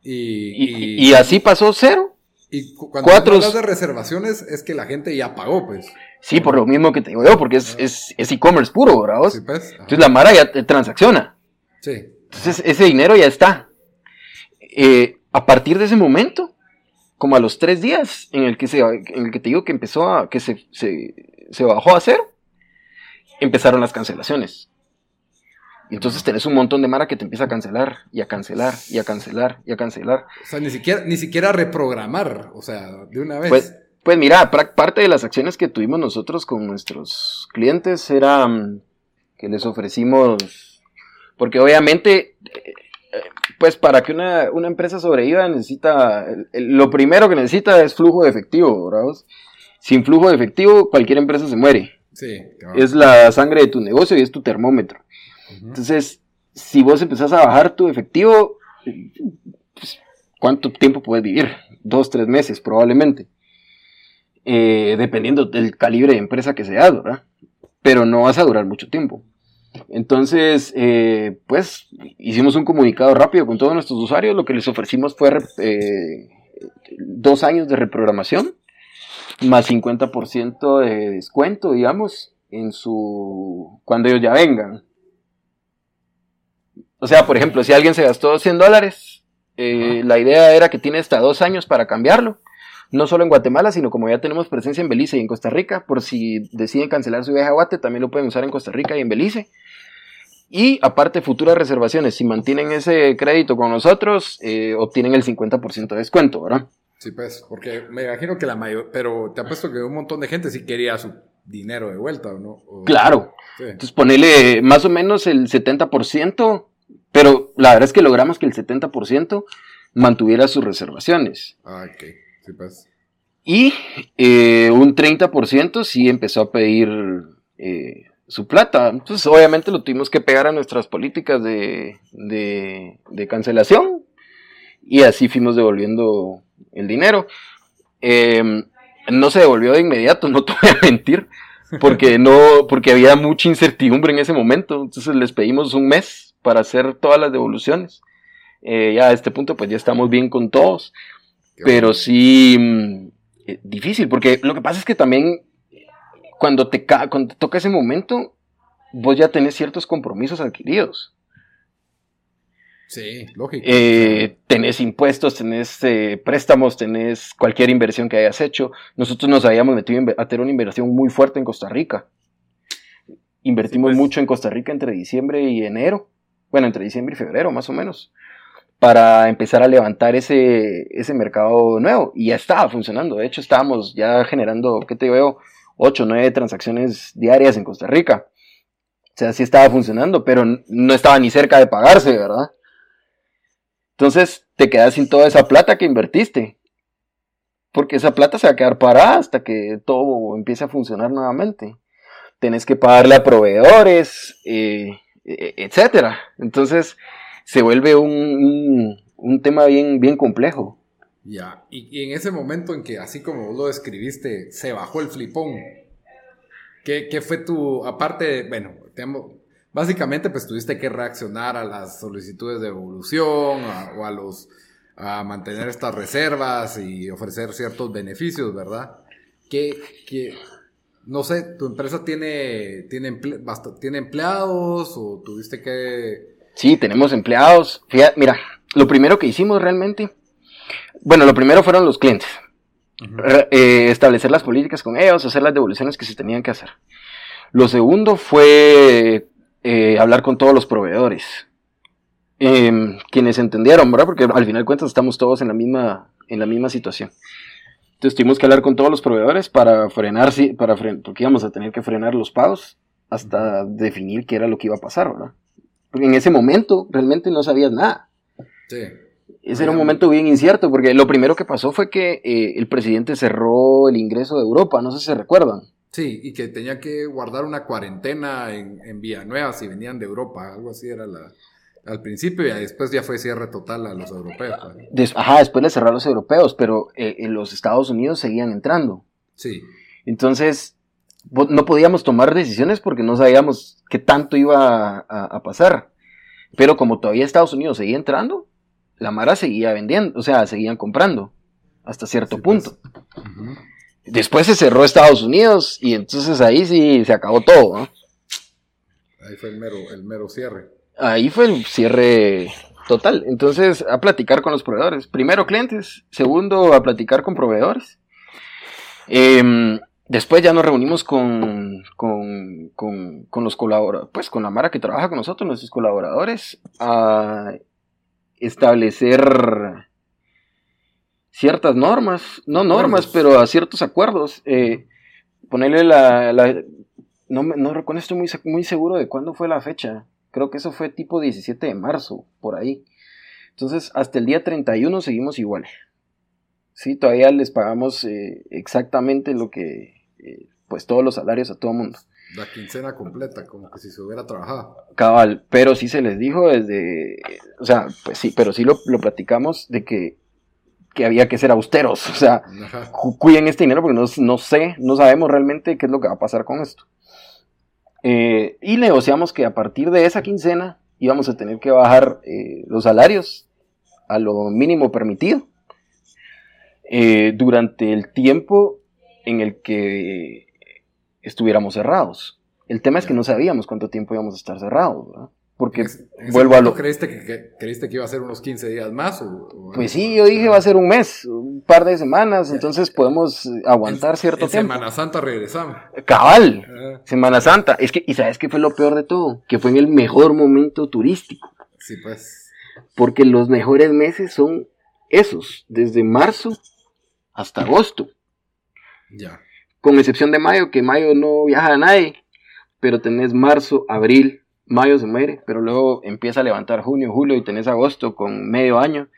Y, así pasó cero. Y cuando Cuatro... hablas de reservaciones es que la gente ya pagó, pues. Sí, por lo mismo que te digo yo, porque es e-commerce puro, ¿verdad? Sí, pues. Entonces la Mara ya te transacciona. Sí. Entonces ese dinero ya está. Eh, a partir de ese momento, como a los tres días en el que, se, en el que te digo que empezó a, que se, se, se bajó a cero, empezaron las cancelaciones. Y entonces tenés un montón de Mara que te empieza a cancelar y a cancelar y a cancelar y a cancelar. O sea, ni siquiera, ni siquiera reprogramar, o sea, de una vez. Pues, pues mira, parte de las acciones que tuvimos nosotros con nuestros clientes era mm, que les ofrecimos, porque obviamente, eh, pues para que una, empresa sobreviva necesita, lo primero que necesita es flujo de efectivo, ¿verdad? Sin flujo de efectivo cualquier empresa se muere. Es la sangre de tu negocio y es tu termómetro. Entonces, si vos empezás a bajar tu efectivo, pues, ¿cuánto tiempo puedes vivir? Dos, tres meses probablemente. Eh, dependiendo del calibre de empresa que seas, ¿verdad? Pero no vas a durar mucho tiempo. Entonces, eh, pues hicimos un comunicado rápido con todos nuestros usuarios. Lo que les ofrecimos fue eh, dos años de reprogramación, más 50% de descuento, digamos, en su cuando ellos ya vengan. O sea, por ejemplo, si alguien se gastó 100 dólares, eh, la idea era que tiene hasta dos años para cambiarlo. No solo en Guatemala, sino como ya tenemos presencia en Belice y en Costa Rica, por si deciden cancelar su viaje a Guate, también lo pueden usar en Costa Rica y en Belice. Y aparte, futuras reservaciones, si mantienen ese crédito con nosotros, eh, obtienen el 50% de descuento, ¿verdad? Sí, pues, porque me imagino que la mayor, pero te apuesto que un montón de gente sí quería su dinero de vuelta, ¿no? claro. Entonces, ponele más o menos el 70%, pero la verdad es que logramos que el 70% mantuviera sus reservaciones. Ah, ok. Sí, pues. Y eh, un 30% sí empezó a pedir eh, su plata. Entonces, obviamente lo tuvimos que pegar a nuestras políticas de, de, cancelación y así fuimos devolviendo el dinero. Em, no se devolvió de inmediato, (laughs) no te voy a mentir, porque no, porque había mucha incertidumbre en ese momento. Entonces les pedimos un mes para hacer todas las devoluciones. Eh, ya a este punto, pues ya estamos bien con todos. pero sí, mm, eh, difícil, porque lo que pasa es que también cuando te, cuando toca ese momento, vos ya tenés ciertos compromisos adquiridos. Sí, lógico. Eh, tenés impuestos, tenés eh, préstamos, tenés cualquier inversión que hayas hecho. Nosotros nos habíamos metido a tener una inversión muy fuerte en Costa Rica. Invertimos pues. mucho en Costa Rica entre diciembre y enero. Bueno, entre diciembre y febrero, más o menos. Para empezar a levantar ese, ese mercado nuevo. Y ya estaba funcionando. De hecho, estábamos ya generando, ¿qué te digo? 8 o 9 transacciones diarias en Costa Rica. O sea, sí estaba funcionando, pero no estaba ni cerca de pagarse, ¿verdad? Entonces te quedas sin toda esa plata que invertiste. Porque esa plata se va a quedar parada hasta que todo empiece a funcionar nuevamente. Tenés que pagarle a proveedores, eh, e, etcétera. Entonces se vuelve un, tema bien, bien complejo. Ya, y, en ese momento en que, así como vos lo describiste, se bajó el flipón, ¿qué, fue tu, aparte, bueno, básicamente pues tuviste que reaccionar a las solicitudes de evolución o a los, a mantener estas reservas y ofrecer ciertos beneficios, ¿verdad? ¿Qué, qué no sé, tu empresa tiene, tiene, tiene empleados o tuviste que... Sí, tenemos empleados. mira, lo primero que hicimos realmente bueno, lo primero fueron los clientes. Eh, establecer las políticas con ellos, hacer las devoluciones que se tenían que hacer. Lo segundo fue eh, hablar con todos los proveedores. Em, quienes entendieron, ¿verdad? Porque al final de cuentas estamos todos en la misma, en la misma situación. Entonces tuvimos que hablar con todos los proveedores para frenar, para porque íbamos a tener que frenar los pagos hasta definir qué era lo que iba a pasar, ¿verdad? Porque en ese momento realmente no sabías nada. Sí. Ese era un momento bien incierto, porque lo primero que pasó fue que eh, el presidente cerró el ingreso de Europa, no sé si se recuerdan. Sí, y que tenía que guardar una cuarentena en, en Villanueva si venían de Europa, algo así era la, al principio y después ya fue cierre total a los europeos. ajá, después le cerraron a los europeos, pero eh, en los Estados Unidos seguían entrando. Sí. Entonces, no podíamos tomar decisiones porque no sabíamos qué tanto iba a pasar. Pero como todavía Estados Unidos seguía entrando, la Mara seguía vendiendo, o sea, seguían comprando hasta cierto pues. punto. Después se cerró Estados Unidos y entonces ahí sí se acabó todo. Ahí fue el mero, el mero cierre. Ahí fue el cierre total. Entonces, a platicar con los proveedores. Primero clientes, segundo a platicar con proveedores. Em, después ya nos reunimos con, con, con, los colaboradores, pues con la Mara que trabaja con nosotros, nuestros colaboradores, a establecer ciertas normas, no normas, pero a ciertos acuerdos. Eh, ponerle la... no, no recuerdo, estoy muy, muy seguro de cuándo fue la fecha. Creo que eso fue tipo 17 de marzo, por ahí. Entonces, hasta el día 31 seguimos igual. Sí, todavía les pagamos eh, exactamente lo que, eh, pues todos los salarios a todo mundo. La quincena completa, como que si se hubiera trabajado. Cabal, pero sí se les dijo desde, o sea, pues sí, pero sí lo, platicamos de que, que, había que ser austeros, o sea, cuiden este dinero porque no, no, sé, no sabemos realmente qué es lo que va a pasar con esto. Eh, y negociamos que a partir de esa quincena íbamos a tener que bajar eh, los salarios a lo mínimo permitido. eh, durante el tiempo en el que estuviéramos cerrados. El tema es que no sabíamos cuánto tiempo íbamos a estar cerrados, ¿verdad? Porque vuelvo a lo... ¿Creíste que, creíste que iba a ser unos 15 días más? pues sí, yo dije va a ser un mes, un par de semanas, entonces podemos aguantar cierto tiempo. Semana Santa regresamos. Cabal, ah. Semana Santa. Es que, ¿y sabes qué fue lo peor de todo? Que fue en el mejor momento turístico. Sí, pues. Porque los mejores meses son esos, desde marzo hasta agosto. Ya. Con excepción de mayo, que mayo no viaja a nadie, pero tenés marzo, abril, mayo se muere, pero luego empieza a levantar junio, julio y tenés agosto con medio año.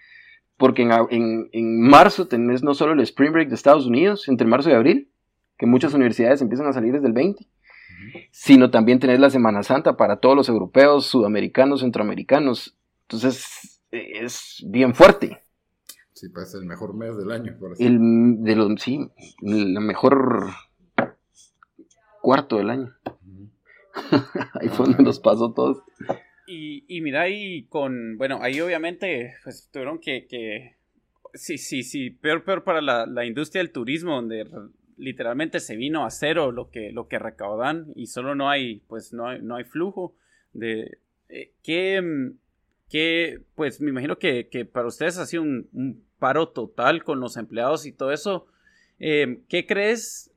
Porque en, en, marzo tenés no solo el Spring Break de Estados Unidos, entre marzo y abril, que muchas universidades empiezan a salir desde el 20, sino también tenés la Semana Santa para todos los europeos, sudamericanos, centroamericanos. Entonces es bien fuerte. Sí, pues el mejor mes del año, por así. El, de los, sí, el mejor cuarto del año. (laughs) ahí fue donde nos pasó todos. Y, y mira, ahí con, bueno, ahí obviamente pues, tuvieron que, que, sí, sí, sí, peor, peor para la, la, industria del turismo, donde literalmente se vino a cero lo que, lo que recaudan y solo no hay, pues no hay, no hay flujo de, eh, que, que, pues me imagino que, que para ustedes ha sido un, un, paro total con los empleados y todo eso. Eh, ¿Qué crees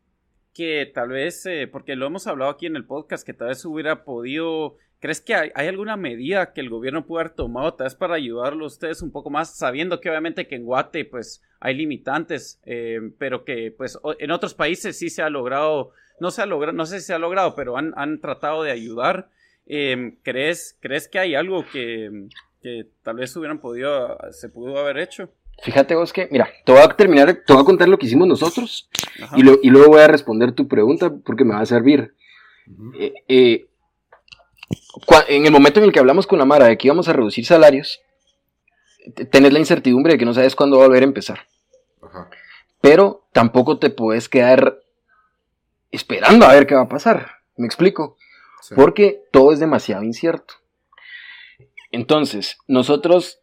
que tal vez, eh, porque lo hemos hablado aquí en el podcast, que tal vez hubiera podido, ¿crees que hay, alguna medida que el gobierno pueda haber tomado tal vez para ayudarlo a ustedes un poco más, sabiendo que obviamente que en Guate pues hay limitantes, eh, pero que pues en otros países sí se ha logrado, no se ha logrado, no sé si se ha logrado, pero han, han tratado de ayudar. Em, ¿crees, ¿Crees que hay algo que, que tal vez hubieran podido, se pudo haber hecho? Fíjate vos que, mira, te voy a terminar, te voy a contar lo que hicimos nosotros y, y, luego voy a responder tu pregunta porque me va a servir. Eh, eh, en el momento en el que hablamos con la Mara de que íbamos a reducir salarios, tenés la incertidumbre de que no sabes cuándo va a volver a empezar. Pero tampoco te puedes quedar esperando a ver qué va a pasar. ¿Me explico? Porque todo es demasiado incierto. Entonces, nosotros,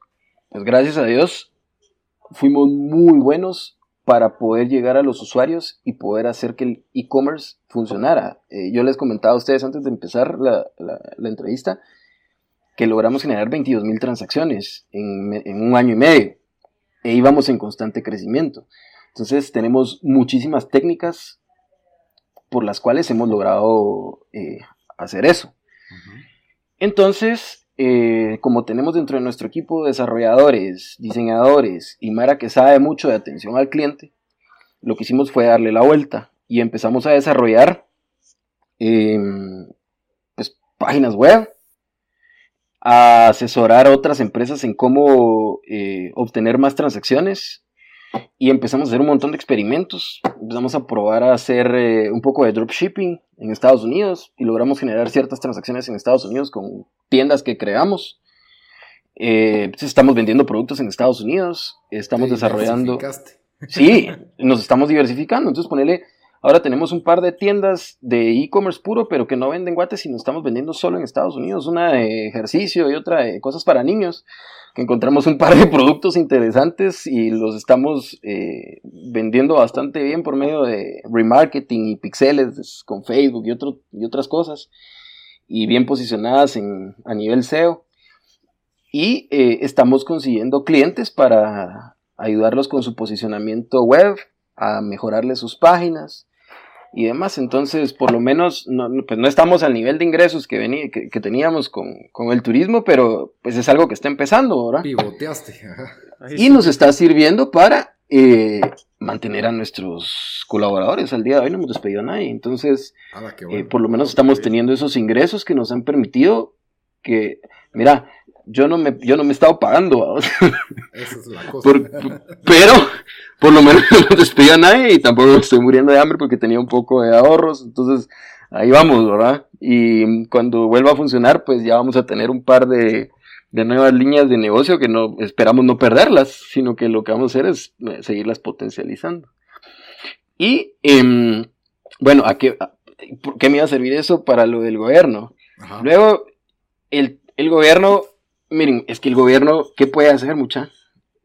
pues gracias a Dios, fuimos muy buenos para poder llegar a los usuarios y poder hacer que el e-commerce funcionara. Eh, yo les comentaba a ustedes antes de empezar la, entrevista que logramos generar 22 mil transacciones en, un año y medio e íbamos en constante crecimiento. Entonces tenemos muchísimas técnicas por las cuales hemos logrado eh, hacer eso. Entonces, eh, como tenemos dentro de nuestro equipo desarrolladores, diseñadores y Mara que sabe mucho de atención al cliente, lo que hicimos fue darle la vuelta y empezamos a desarrollar em, pues, páginas web, a asesorar a otras empresas en cómo eh, obtener más transacciones y empezamos a hacer un montón de experimentos. Empezamos a probar a hacer eh, un poco de dropshipping en Estados Unidos y logramos generar ciertas transacciones en Estados Unidos con tiendas que creamos. Eh, pues, estamos vendiendo productos en Estados Unidos, estamos desarrollando... Sí, nos estamos diversificando. Entonces, ponele, ahora tenemos un par de tiendas de e-commerce puro, pero que no venden guates, sino estamos vendiendo solo en Estados Unidos. Una de ejercicio y otra de cosas para niños que encontramos un par de productos interesantes y los estamos eh, vendiendo bastante bien por medio de remarketing y pixeles con Facebook y, otro, y otras cosas, y bien posicionadas a nivel SEO. Y eh, estamos consiguiendo clientes para ayudarlos con su posicionamiento web, a mejorarles sus páginas, y demás. Entonces, por lo menos, no, pues no estamos al nivel de ingresos que, venía, que, teníamos con, el turismo, pero pues es algo que está empezando, ¿verdad? Pivoteaste. y nos está sirviendo para eh, mantener a nuestros colaboradores. Al día de hoy no hemos despedido a nadie. Entonces, eh, por lo menos estamos teniendo esos ingresos que nos han permitido que, mira, yo no me, yo no me he estado pagando. (laughs) Esa es la cosa. pero, por lo menos (laughs) no despido a nadie y tampoco estoy muriendo de hambre porque tenía un poco de ahorros. Entonces, ahí vamos, ¿verdad? Y cuando vuelva a funcionar, pues ya vamos a tener un par de, de nuevas líneas de negocio que no esperamos no perderlas, sino que lo que vamos a hacer es eh, seguirlas potencializando. Y, em, bueno, ¿a qué, ¿por qué me iba a servir eso para lo del gobierno? Luego, el, el gobierno Miren, es que el gobierno, ¿qué puede hacer, mucha?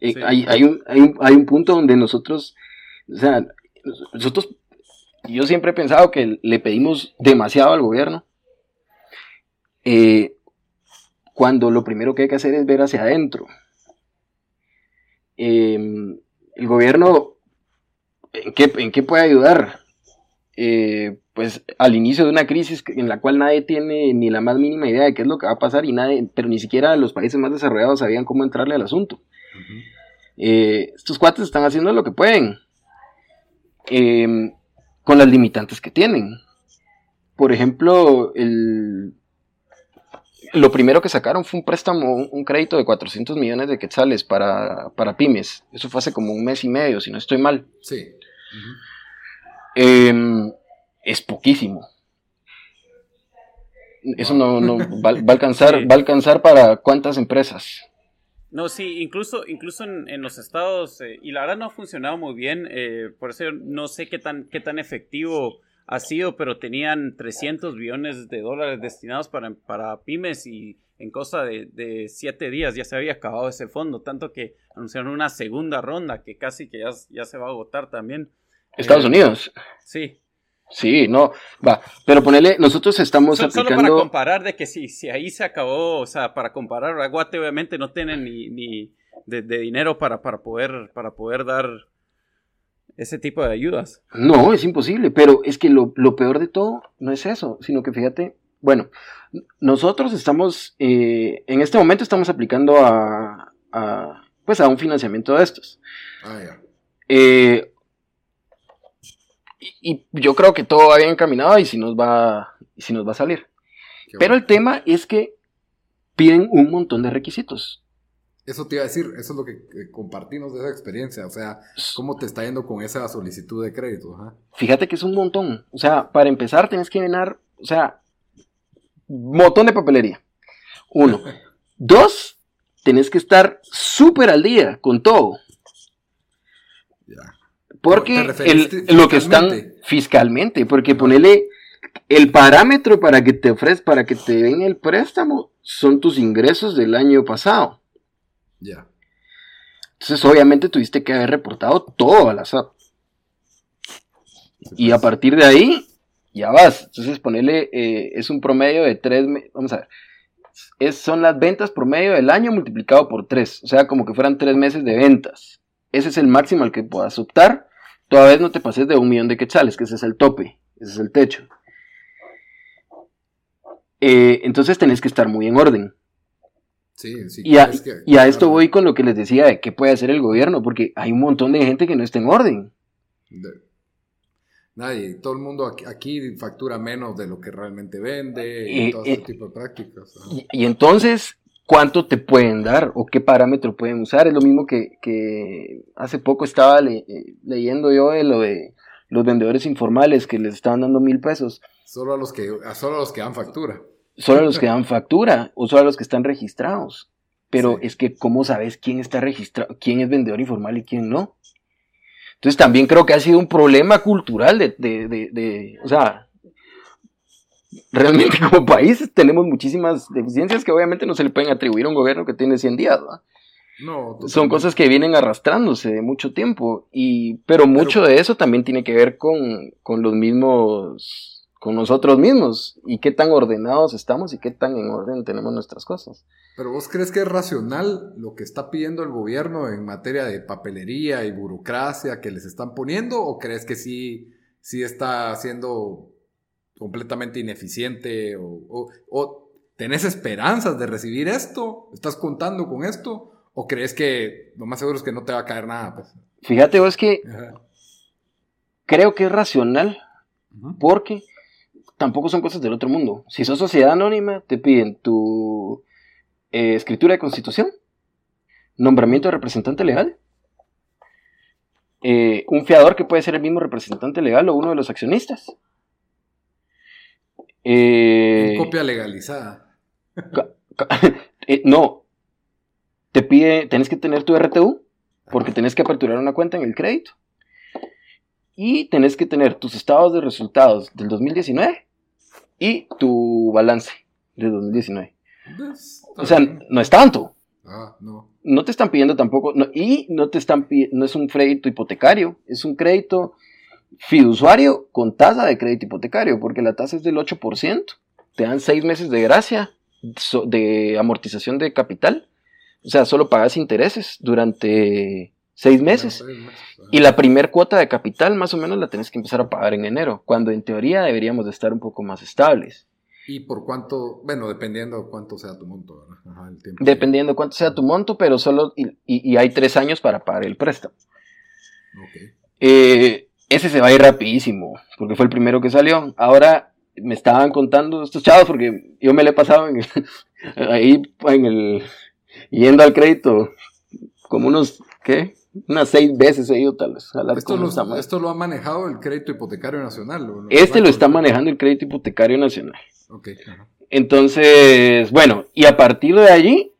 Eh, Sí. hay, hay un, hay, un, hay un punto donde nosotros, o sea, nosotros, yo siempre he pensado que le pedimos demasiado al gobierno. eh, cuando lo primero que hay que hacer es ver hacia adentro. Eh, el gobierno, ¿en qué, en qué puede ayudar? Eh, pues al inicio de una crisis en la cual nadie tiene ni la más mínima idea de qué es lo que va a pasar y nadie, pero ni siquiera los países más desarrollados sabían cómo entrarle al asunto. Eh, estos cuates están haciendo lo que pueden eh, con las limitantes que tienen. Por ejemplo, el, lo primero que sacaron fue un préstamo, un, crédito de 400 millones de quetzales para, para pymes. Eso fue hace como un mes y medio, si no estoy mal. Sí. Eh, es poquísimo. Eso no, no (laughs) va, va a alcanzar, Sí. va a alcanzar para cuántas empresas. No, sí, incluso, incluso en, en los estados, eh, y la verdad no ha funcionado muy bien, eh, por eso no sé qué tan, qué tan efectivo ha sido, pero tenían 300 billones de dólares destinados para, para pymes y en cosa de, de siete días ya se había acabado ese fondo, tanto que anunciaron una segunda ronda que casi que ya, ya se va a agotar también. Estados Eh, Unidos. Sí, Sí, no, va. Pero ponele, nosotros estamos So- solo para aplicando. comparar de que si, si ahí se acabó, o sea, para comparar, Aguate obviamente no tiene ni, ni de, de dinero para, para, poder, para poder dar ese tipo de ayudas. No, es imposible, pero es que lo, lo peor de todo no es eso, sino que fíjate, bueno, nosotros estamos, eh, en este momento estamos aplicando a, a, pues a un financiamiento de estos. Ah, ya. Eh, y, y yo creo que todo va bien encaminado y si nos va, y si nos va a salir. Qué Pero el tema es que piden un montón de requisitos. Eso te iba a decir, eso es lo que, que compartimos de esa experiencia. O sea, ¿cómo te está yendo con esa solicitud de crédito? Ajá. Fíjate que es un montón. O sea, para empezar tienes que llenar, o sea, un montón de papelería. Uno. (laughs) Dos, tenés que estar súper al día con todo. Ya. Porque ¿Te referiste el- lo que están fiscalmente? porque ponele el parámetro para que te ofrezcan, para que te den el préstamo, son tus ingresos del año pasado. Ya. Entonces, obviamente, tuviste que haber reportado todo a la SAP. Sí, Y a pues. partir de ahí, ya vas. Entonces, ponele, eh, es un promedio de tres, vamos a ver, es, son las ventas promedio del año multiplicado por tres. O sea, como que fueran tres meses de ventas. Ese es el máximo al que puedas optar. Toda vez no te pases de un millón de quetzales, que ese es el tope, ese es el techo. Eh, entonces tenés que estar muy en orden. Sí, sí. Y a, es que- y a esto voy con lo que les decía de qué puede hacer el gobierno, porque hay un montón de gente que no está en orden. De- Nadie, todo el mundo aquí, aquí factura menos de lo que realmente vende y Eh, todo eh, ese tipo de prácticas. y entonces, ¿cuánto te pueden dar o qué parámetro pueden usar? Es lo mismo que, que hace poco estaba le- eh, leyendo yo de lo de los vendedores informales que les estaban dando mil pesos. Solo a los que, a solo a los que dan factura. Solo a los (laughs) que dan factura o solo a los que están registrados. Pero Sí. es que, ¿cómo sabes quién está registrado, quién es vendedor informal y quién no? Entonces también creo que ha sido un problema cultural de, de, de, de- o sea, realmente (laughs) como país tenemos muchísimas deficiencias que obviamente no se le pueden atribuir a un gobierno que tiene 100 días. No, Son cosas que vienen arrastrándose de mucho tiempo, y, pero mucho de eso también tiene que ver con, con los mismos, con nosotros mismos, y qué tan ordenados estamos y qué tan en orden tenemos nuestras cosas. Pero vos crees que es racional lo que está pidiendo el gobierno en materia de papelería y burocracia que les están poniendo o crees que sí, sí está siendo completamente ineficiente o, o- o tenés esperanzas de recibir esto? ¿Estás contando con esto? ¿O crees que lo más seguro es que no te va a caer nada? Pues? Fíjate vos que Ajá. creo que es racional porque tampoco son cosas del otro mundo. Si sos sociedad anónima, te piden tu eh, escritura de constitución, nombramiento de representante legal, eh, un fiador que puede ser el mismo representante legal o uno de los accionistas. Eh, Copia legalizada. (laughs) eh, no, te pide, tenés que tener tu RTU, porque tenés que aperturar una cuenta en el crédito. Y tenés que tener tus estados de resultados del 2019 y tu balance del 2019. Pues, O sea, no es tanto. Ah, no. No te están pidiendo tampoco, no, y no te están no es un crédito hipotecario, es un crédito fiduciario con tasa de crédito hipotecario, porque la tasa es del 8%. Te dan seis meses de gracia de amortización de capital. O sea, solo pagas intereses durante seis meses. Y la primer cuota de capital más o menos la tenés que empezar a pagar en enero, cuando en teoría deberíamos de estar un poco más estables. ¿Y por cuánto? Bueno, dependiendo cuánto sea tu monto, ¿verdad? Ajá, el tiempo. Dependiendo cuánto sea tu monto, pero solo... Y, y- y hay tres años para pagar el préstamo. Ok. Eh, ese se va a ir rapidísimo, porque fue el primero que salió. Ahora me estaban contando estos chavos, porque yo me le he pasado en el- (laughs) ahí en el... Yendo al crédito, como unos... ¿Qué? Unas seis veces he ido tal vez. a hablar Esto con lo, esto lo ha manejado el crédito hipotecario nacional. Este lo está manejando el crédito hipotecario nacional. Ajá. Entonces, bueno, y a partir de allí,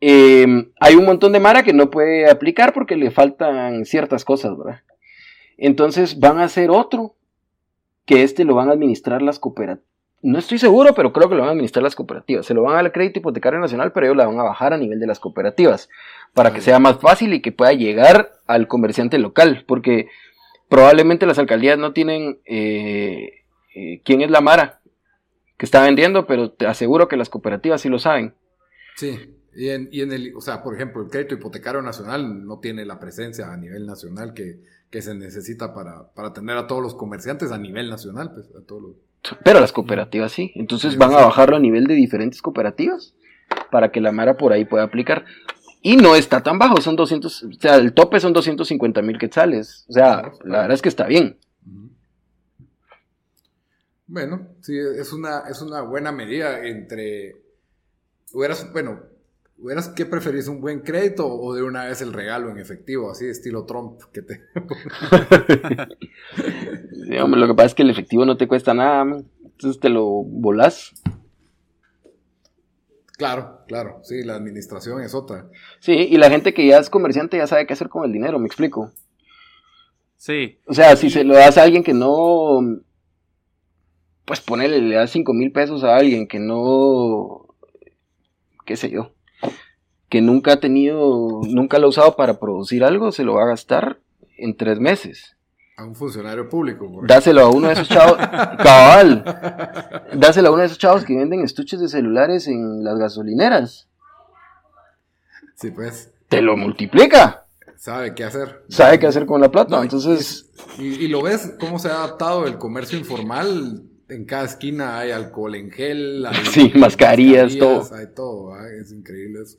eh, hay un montón de Mara que no puede aplicar porque le faltan ciertas cosas, ¿verdad? Entonces van a hacer otro, que este lo van a administrar las cooperativas. No estoy seguro, pero creo que lo van a administrar las cooperativas. Se lo van a dar al crédito hipotecario nacional, pero ellos la van a bajar a nivel de las cooperativas, para que sea más fácil y que pueda llegar al comerciante local, porque probablemente las alcaldías no tienen eh, eh, quién es la Mara que está vendiendo, pero te aseguro que las cooperativas sí lo saben. Sí. Y en, y en el, o sea, por ejemplo, el crédito hipotecario nacional no tiene la presencia a nivel nacional que, que se necesita para, para atender a todos los comerciantes a nivel nacional, pues, a todos los... Pero las cooperativas sí. Entonces Sí, van a bajarlo a nivel de diferentes cooperativas para que la Mara por ahí pueda aplicar. Y no está tan bajo, son 200, o sea, el tope son 250 mil quetzales. O sea, la verdad es que está bien. Bueno, sí, es una, es una buena medida entre... Hubieras, bueno, hubieras, ¿qué preferís? ¿Un buen crédito o de una vez el regalo en efectivo? Así, estilo Trump, que te... (laughs) Sí, hombre, lo que pasa es que el efectivo no te cuesta nada, man. entonces te lo volás. claro, claro, sí, la administración es otra. Sí, y la gente que ya es comerciante ya sabe qué hacer con el dinero, me explico. Sí, O sea, si se lo das a alguien que no. Pues ponele, le das 5 mil pesos a alguien que no. qué sé yo. Que nunca ha tenido. nunca lo ha usado para producir algo, se lo va a gastar en tres meses. A un funcionario público. por Dáselo a uno de esos chavos. (laughs) cabal. Dáselo a uno de esos chavos que venden estuches de celulares en las gasolineras. Sí, pues, Te lo multiplica. sabe qué hacer. Sabe qué hacer con la plata. No, Entonces. Y, y lo ves cómo se ha adaptado el comercio informal. En cada esquina hay alcohol en gel, hay (laughs) Sí, mascarillas, todo. Hay todo, es increíble eso.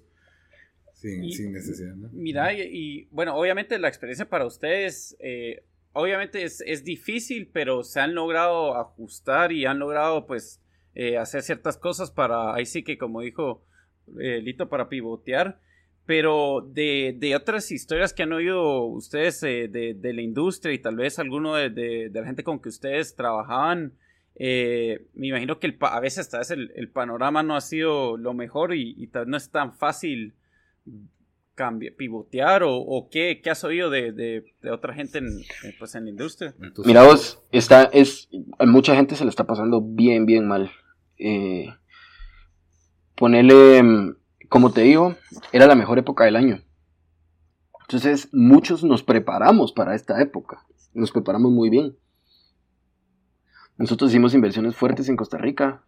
Sin, Y- sin necesidad, ¿no? Mira, y, y, bueno, obviamente la experiencia para ustedes, eh, obviamente es, es difícil, pero se han logrado ajustar y han logrado pues eh, hacer ciertas cosas para, ahí sí que como dijo eh, Lito, para pivotear. Pero de, de otras historias que han oído ustedes eh, de, de la industria y tal vez alguno de, de- la gente con que ustedes trabajaban, eh, me imagino que el a veces tal vez el, el panorama no ha sido lo mejor y, y tal vez no es tan fácil cambia, pivotear o, o qué, qué has oído de, de- de otra gente en, pues, en la industria. Entonces, Mira vos, está, es, a mucha gente se le está pasando bien, bien mal. Eh, ponele, mm, como te digo, era la mejor época del año. Entonces, muchos nos preparamos para esta época. Nos preparamos muy bien. Nosotros hicimos inversiones fuertes en Costa Rica,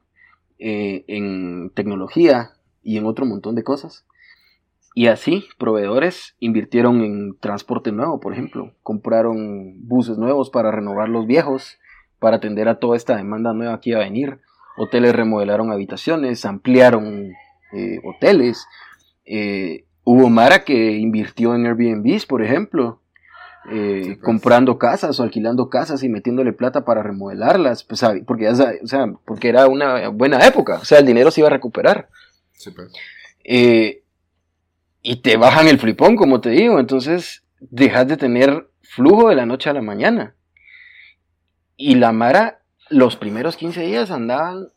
eh, en tecnología y en otro montón de cosas. Y así, proveedores invirtieron en transporte nuevo, por ejemplo. Compraron buses nuevos para renovar los viejos, para atender a toda esta demanda nueva que iba a venir. Hoteles remodelaron habitaciones, ampliaron eh, hoteles. Eh, hubo Mara que invirtió en Airbnbs, por ejemplo. eh, Sí, pues. comprando casas o alquilando casas y metiéndole plata para remodelarlas, pues, porque, ya o sea, porque era una buena época, o sea, el dinero se iba a recuperar. sí, pues. Eh, y te bajan el flipón, como te digo. Entonces, dejas de tener flujo de la noche a la mañana. Y la Mara, los primeros 15 días andaban,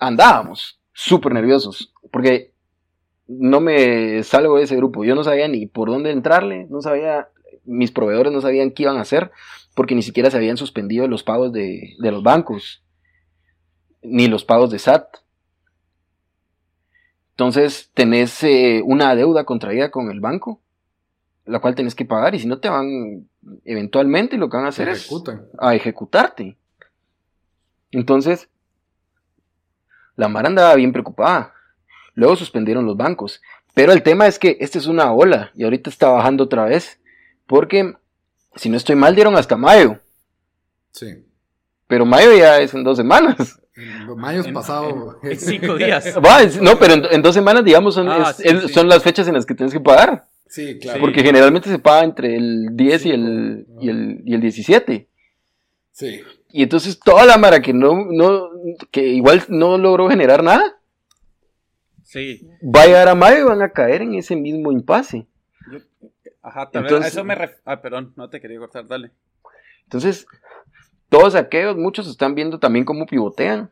andábamos súper nerviosos. Porque no me salgo de ese grupo. Yo no sabía ni por dónde entrarle, no sabía, mis proveedores no sabían qué iban a hacer, porque ni siquiera se habían suspendido los pagos de, de los bancos, ni los pagos de SAT. Entonces tenés eh, una deuda contraída con el banco, la cual tenés que pagar y si no te van, eventualmente lo que van a hacer es a ejecutarte. Entonces, la Mara andaba bien preocupada. Luego suspendieron los bancos. Pero el tema es que esta es una ola y ahorita está bajando otra vez. Porque, si no estoy mal, dieron hasta mayo. Sí. Pero mayo ya es en dos semanas. Mayo es pasado. (laughs) En, cinco días. (laughs) no, pero en, dos semanas, digamos, son, ah, son las fechas en las que tienes que pagar. Sí, claro. Porque generalmente se paga entre el 10 y, el, y, el, y el 17. Sí. Y entonces toda la mara que no, no, que igual no logró generar nada. Sí. Va a llegar a mayo y van a caer en ese mismo impasse. Ajá, entonces, eso me Ah, perdón, no te quería cortar, dale. Entonces, todos aquellos, muchos están viendo también cómo pivotean.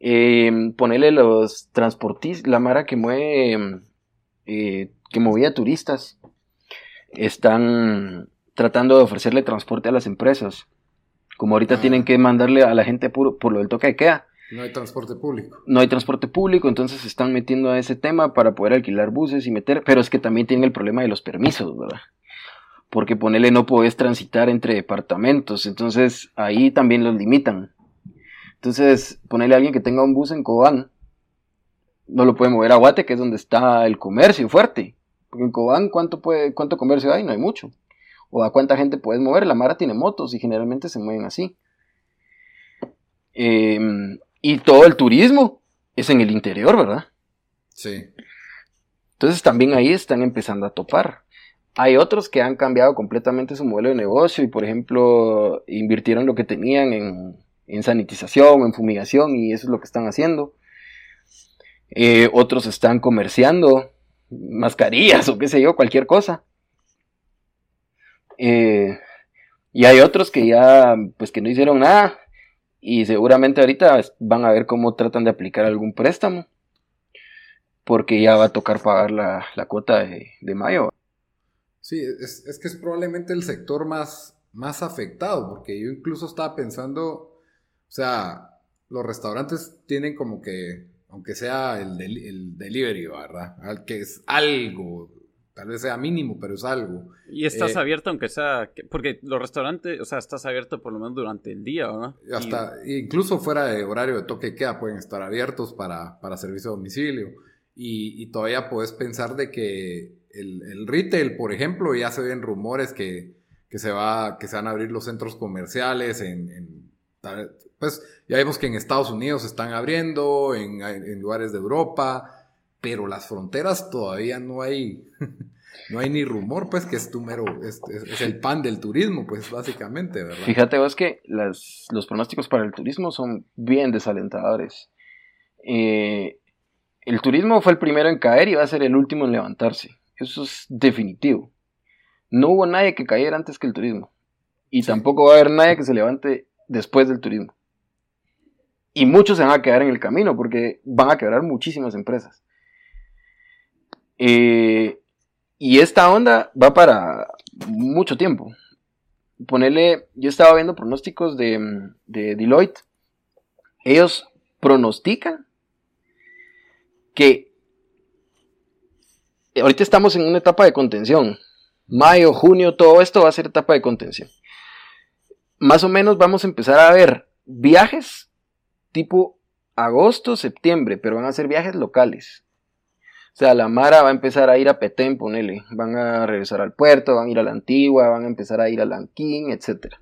Eh, ponerle los transportistas, la mara que mueve, eh, que movía turistas, están tratando de ofrecerle transporte a las empresas. Como ahorita ah. tienen que mandarle a la gente por, por lo del toque de queda. No hay transporte público. No hay transporte público, entonces se están metiendo a ese tema para poder alquilar buses y meter, pero es que también tienen el problema de los permisos, ¿verdad? Porque ponerle no podés transitar entre departamentos, entonces ahí también los limitan. Entonces, ponerle a alguien que tenga un bus en Cobán, no lo puede mover a Guate, que es donde está el comercio fuerte. Porque en Cobán, ¿cuánto, puede, cuánto comercio hay? No hay mucho o a cuánta gente puedes mover. La Mara tiene motos y generalmente se mueven así. Em, y todo el turismo es en el interior, ¿verdad? Sí. Entonces también ahí están empezando a topar. Hay otros que han cambiado completamente su modelo de negocio y, por ejemplo, invirtieron lo que tenían en, en sanitización, en fumigación y eso es lo que están haciendo. Eh, otros están comerciando mascarillas o qué sé yo, cualquier cosa. Eh, y hay otros que ya, pues que no hicieron nada. Y seguramente ahorita van a ver cómo tratan de aplicar algún préstamo. Porque ya va a tocar pagar la, cuota de, mayo. Sí, es, que es probablemente el sector más, más afectado. Porque yo incluso estaba pensando, o sea, los restaurantes tienen como que, aunque sea el, el delivery, ¿verdad? Que es algo Tal vez sea mínimo, pero es algo. Y estás eh, abierto aunque sea, porque los restaurantes, o sea, estás abierto por lo menos durante el día, ¿no? Hasta, incluso fuera de horario de toque queda, pueden estar abiertos para, para servicio a domicilio. Y, todavía puedes pensar de que el, retail, por ejemplo, ya se ven rumores que, se, va, que se van a abrir los centros comerciales en, pues ya vemos que en Estados Unidos se están abriendo, en, lugares de Europa, pero las fronteras todavía no hay, (laughs) no hay ni rumor, pues que es tu mero, es, el pan del turismo, pues básicamente, ¿verdad? Fíjate vos que los pronósticos para el turismo son bien desalentadores. Eh, el turismo fue el primero en caer y va a ser el último en levantarse. Eso es definitivo. No hubo nadie que cayera antes que el turismo. Y tampoco va a haber nadie que se levante después del turismo. Y muchos se van a quedar en el camino porque van a quebrar muchísimas empresas. Eh, y esta onda va para mucho tiempo. Ponerle, yo estaba viendo pronósticos de, de Deloitte. Ellos pronostican que ahorita estamos en una etapa de contención. Mayo, junio, todo esto va a ser etapa de contención. Más o menos vamos a empezar a ver viajes tipo agosto, septiembre, pero van a ser viajes locales. O sea, la Mara va a empezar a ir a Petén, ponele. Van a regresar al puerto, van a ir a la Antigua, van a empezar a ir a Lanquín, etc.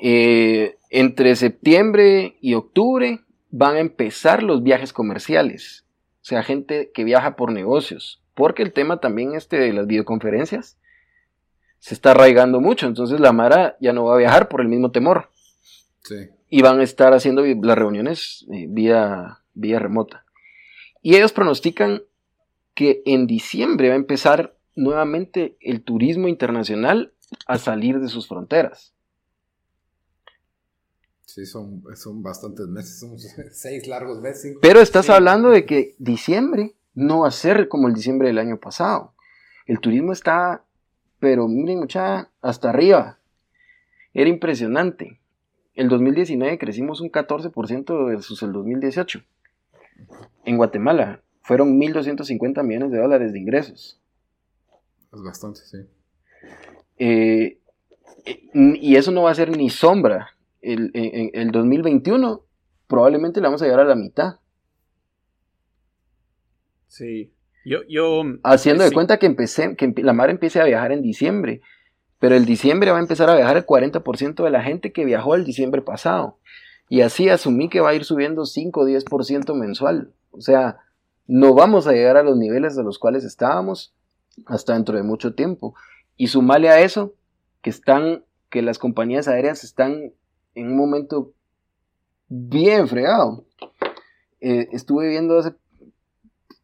Eh, entre septiembre y octubre van a empezar los viajes comerciales. Sea, gente que viaja por negocios. Porque el tema también este de las videoconferencias se está arraigando mucho. Entonces la Mara ya no va a viajar por el mismo temor. Sí. Y van a estar haciendo las reuniones eh, vía, vía remota. Y ellos pronostican que en diciembre va a empezar nuevamente el turismo internacional a salir de sus fronteras. Sí, son, bastantes meses, son (laughs) seis largos meses. Pero estás hablando de que diciembre no va a ser como el diciembre del año pasado. El turismo está, pero miren mucha, hasta arriba. Era impresionante. El 2019 crecimos un 14% versus el 2018 en Guatemala. fueron 1.250 millones de dólares de ingresos. Es bastante, sí. Eh, y eso no va a ser ni sombra. El, en el 2021 probablemente le vamos a llegar a la mitad. Sí. Yo, yo, Haciendo de cuenta que, empecé, que la mar empiece a viajar en diciembre. Pero el diciembre va a empezar a viajar el 40% de la gente que viajó el diciembre pasado. Y así asumí que va a ir subiendo 5 o 10% mensual. O sea, no vamos a llegar a los niveles de los cuales estábamos hasta dentro de mucho tiempo. Y sumale a eso que están, que las compañías aéreas están en un momento bien fregado. Eh, estuve viendo hace,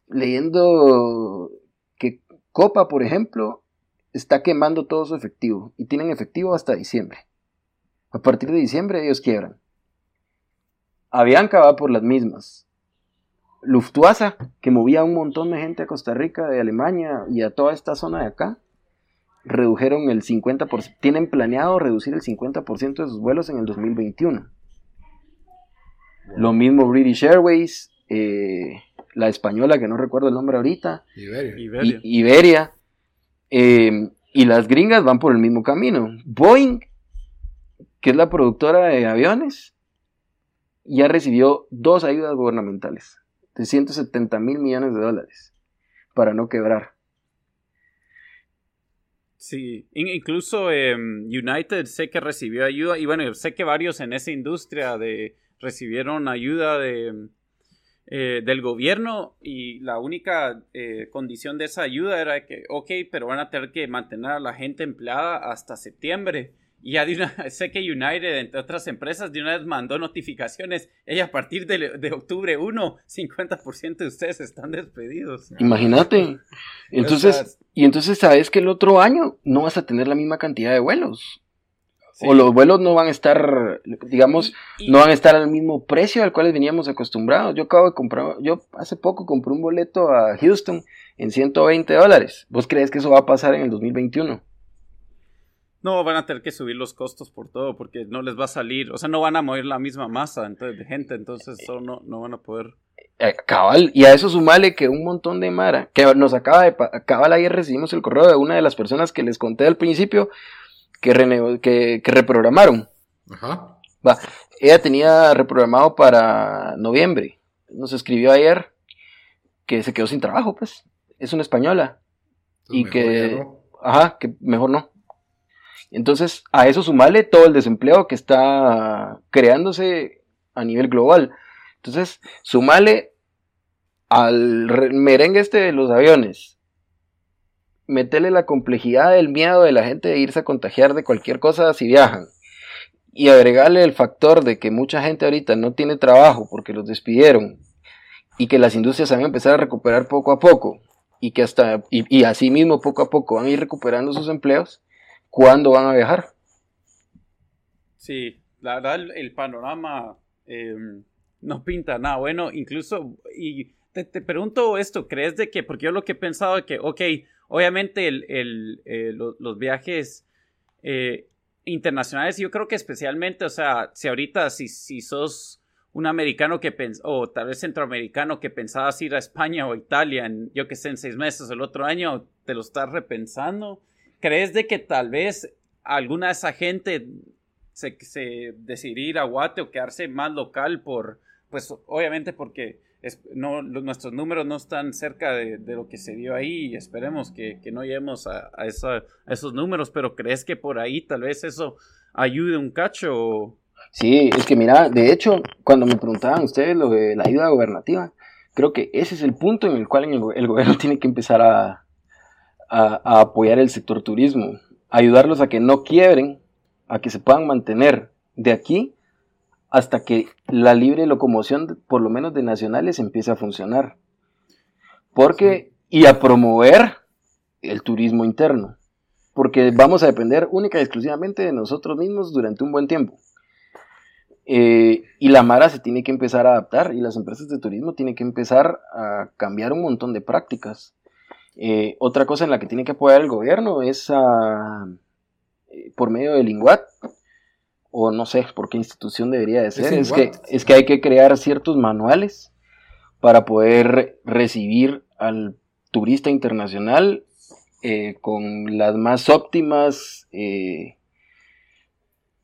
leyendo que Copa, por ejemplo, está quemando todo su efectivo y tienen efectivo hasta diciembre. A partir de diciembre ellos quiebran. Avianca va por las mismas. Lufthansa, que movía un montón de gente a Costa Rica, de Alemania y a toda esta zona de acá, redujeron el 50%, tienen planeado reducir el 50% de sus vuelos en el 2021. Lo mismo British Airways, eh, la española, que no recuerdo el nombre ahorita, Iberia. Iberia. I- Iberia, eh, y las gringas van por el mismo camino. Boeing, que es la productora de aviones, ya recibió dos ayudas gubernamentales de 170 mil millones de dólares para no quebrar. Sí, In- incluso em, United sé que recibió ayuda y bueno, sé que varios en esa industria de recibieron ayuda de eh, del gobierno y la única eh, condición de esa ayuda era que, ok, pero van a tener que mantener a la gente empleada hasta septiembre. Y ya de una, (laughs) sé que United, entre otras empresas, de una vez mandó notificaciones. Ella a partir de, de octubre 1, 50% de ustedes están despedidos. Imagínate. Entonces, y entonces sabes que el otro año no vas a tener la misma cantidad de vuelos. sí. O los vuelos no van a estar, digamos, Y- no van a estar al mismo precio al cual veníamos acostumbrados. Yo acabo de comprar, yo hace poco compré un boleto a Houston en 120 dólares. ¿Vos crees que eso va a pasar en el 2021? No, van a tener que subir los costos por todo porque no les va a salir, o sea, no van a mover la misma masa entonces, de gente, entonces eso no, no van a poder. Eh, cabal, y a eso sumale que un montón de Mara, que nos acaba de, cabal ayer recibimos el correo de una de las personas que les conté al principio que, renego- que, que reprogramaron. Ajá. Va, ella tenía reprogramado para noviembre. Nos escribió ayer que se quedó sin trabajo, pues. Es una española. Entonces, Y que- ya no. Ajá, que mejor no. Entonces, a eso sumarle todo el desempleo que está creándose a nivel global. Entonces, sumarle al re- merengue este de los aviones, meterle la complejidad del miedo de la gente de irse a contagiar de cualquier cosa si viajan. Y agregarle el factor de que mucha gente ahorita no tiene trabajo porque los despidieron y que las industrias van a empezar a recuperar poco a poco y que hasta y, y así mismo poco a poco van a ir recuperando sus empleos, ¿cuándo van a viajar? Sí, la verdad el, panorama eh, no pinta nada bueno, incluso, y te, te pregunto esto, ¿crees de que, porque yo lo que he pensado es que, ok, obviamente el, el, eh, lo- los viajes eh, internacionales, yo creo que especialmente, o sea, si ahorita, si, si sos un americano que pens o tal vez centroamericano que pensabas ir a España o Italia en, yo que sé, en seis meses el otro año, te lo estás repensando. ¿Crees de que tal vez alguna de esa gente se, se decidiría ir a Guate o quedarse más local por, pues obviamente porque es- no, nuestros números no están cerca de, de lo que se dio ahí y esperemos que, que no lleguemos a, a esos números, pero ¿crees que por ahí tal vez eso ayude un cacho? Sí, es que mira, de hecho, cuando me preguntaban ustedes lo de la ayuda gobernativa, creo que ese es el punto en el cual el gobierno (laughs) tiene que empezar a, a- a apoyar el sector turismo, ayudarlos a que no quiebren, a que se puedan mantener de aquí hasta que la libre locomoción, por lo menos de nacionales, empiece a funcionar. Porque, y a promover el turismo interno, porque vamos a depender única y exclusivamente de nosotros mismos durante un buen tiempo. Eh, y la Mara se tiene que empezar a adaptar y las empresas de turismo tienen que empezar a cambiar un montón de prácticas. Eh, otra cosa en la que tiene que apoyar el gobierno es eh, por medio del INGUAT, o no sé por qué institución debería de ser, es, que, es que hay que crear ciertos manuales para poder recibir al turista internacional eh, con las más óptimas eh,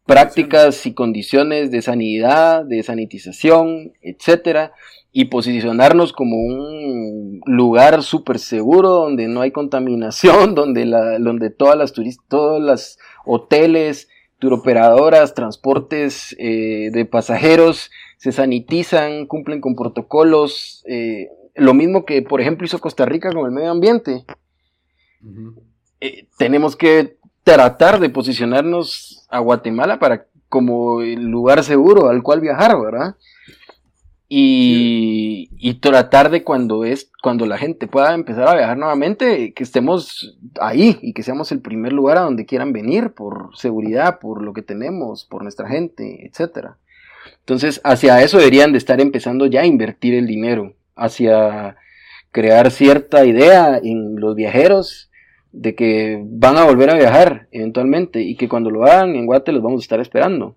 prácticas y condiciones de sanidad, de sanitización, etcétera, y posicionarnos como un lugar súper seguro donde no hay contaminación, (laughs) donde, la, donde todas las turistas, todos los hoteles, turoperadoras, transportes eh, de pasajeros se sanitizan, cumplen con protocolos, eh, lo mismo que por ejemplo hizo Costa Rica con el medio ambiente. Eh, tenemos que tratar de posicionarnos a Guatemala para como el lugar seguro al cual viajar, ¿verdad? Y, y, tratar de cuando es cuando la gente pueda empezar a viajar nuevamente que estemos ahí y que seamos el primer lugar a donde quieran venir por seguridad por lo que tenemos por nuestra gente etcétera entonces hacia eso deberían de estar empezando ya a invertir el dinero hacia crear cierta idea en los viajeros de que van a volver a viajar eventualmente y que cuando lo hagan en Guate los vamos a estar esperando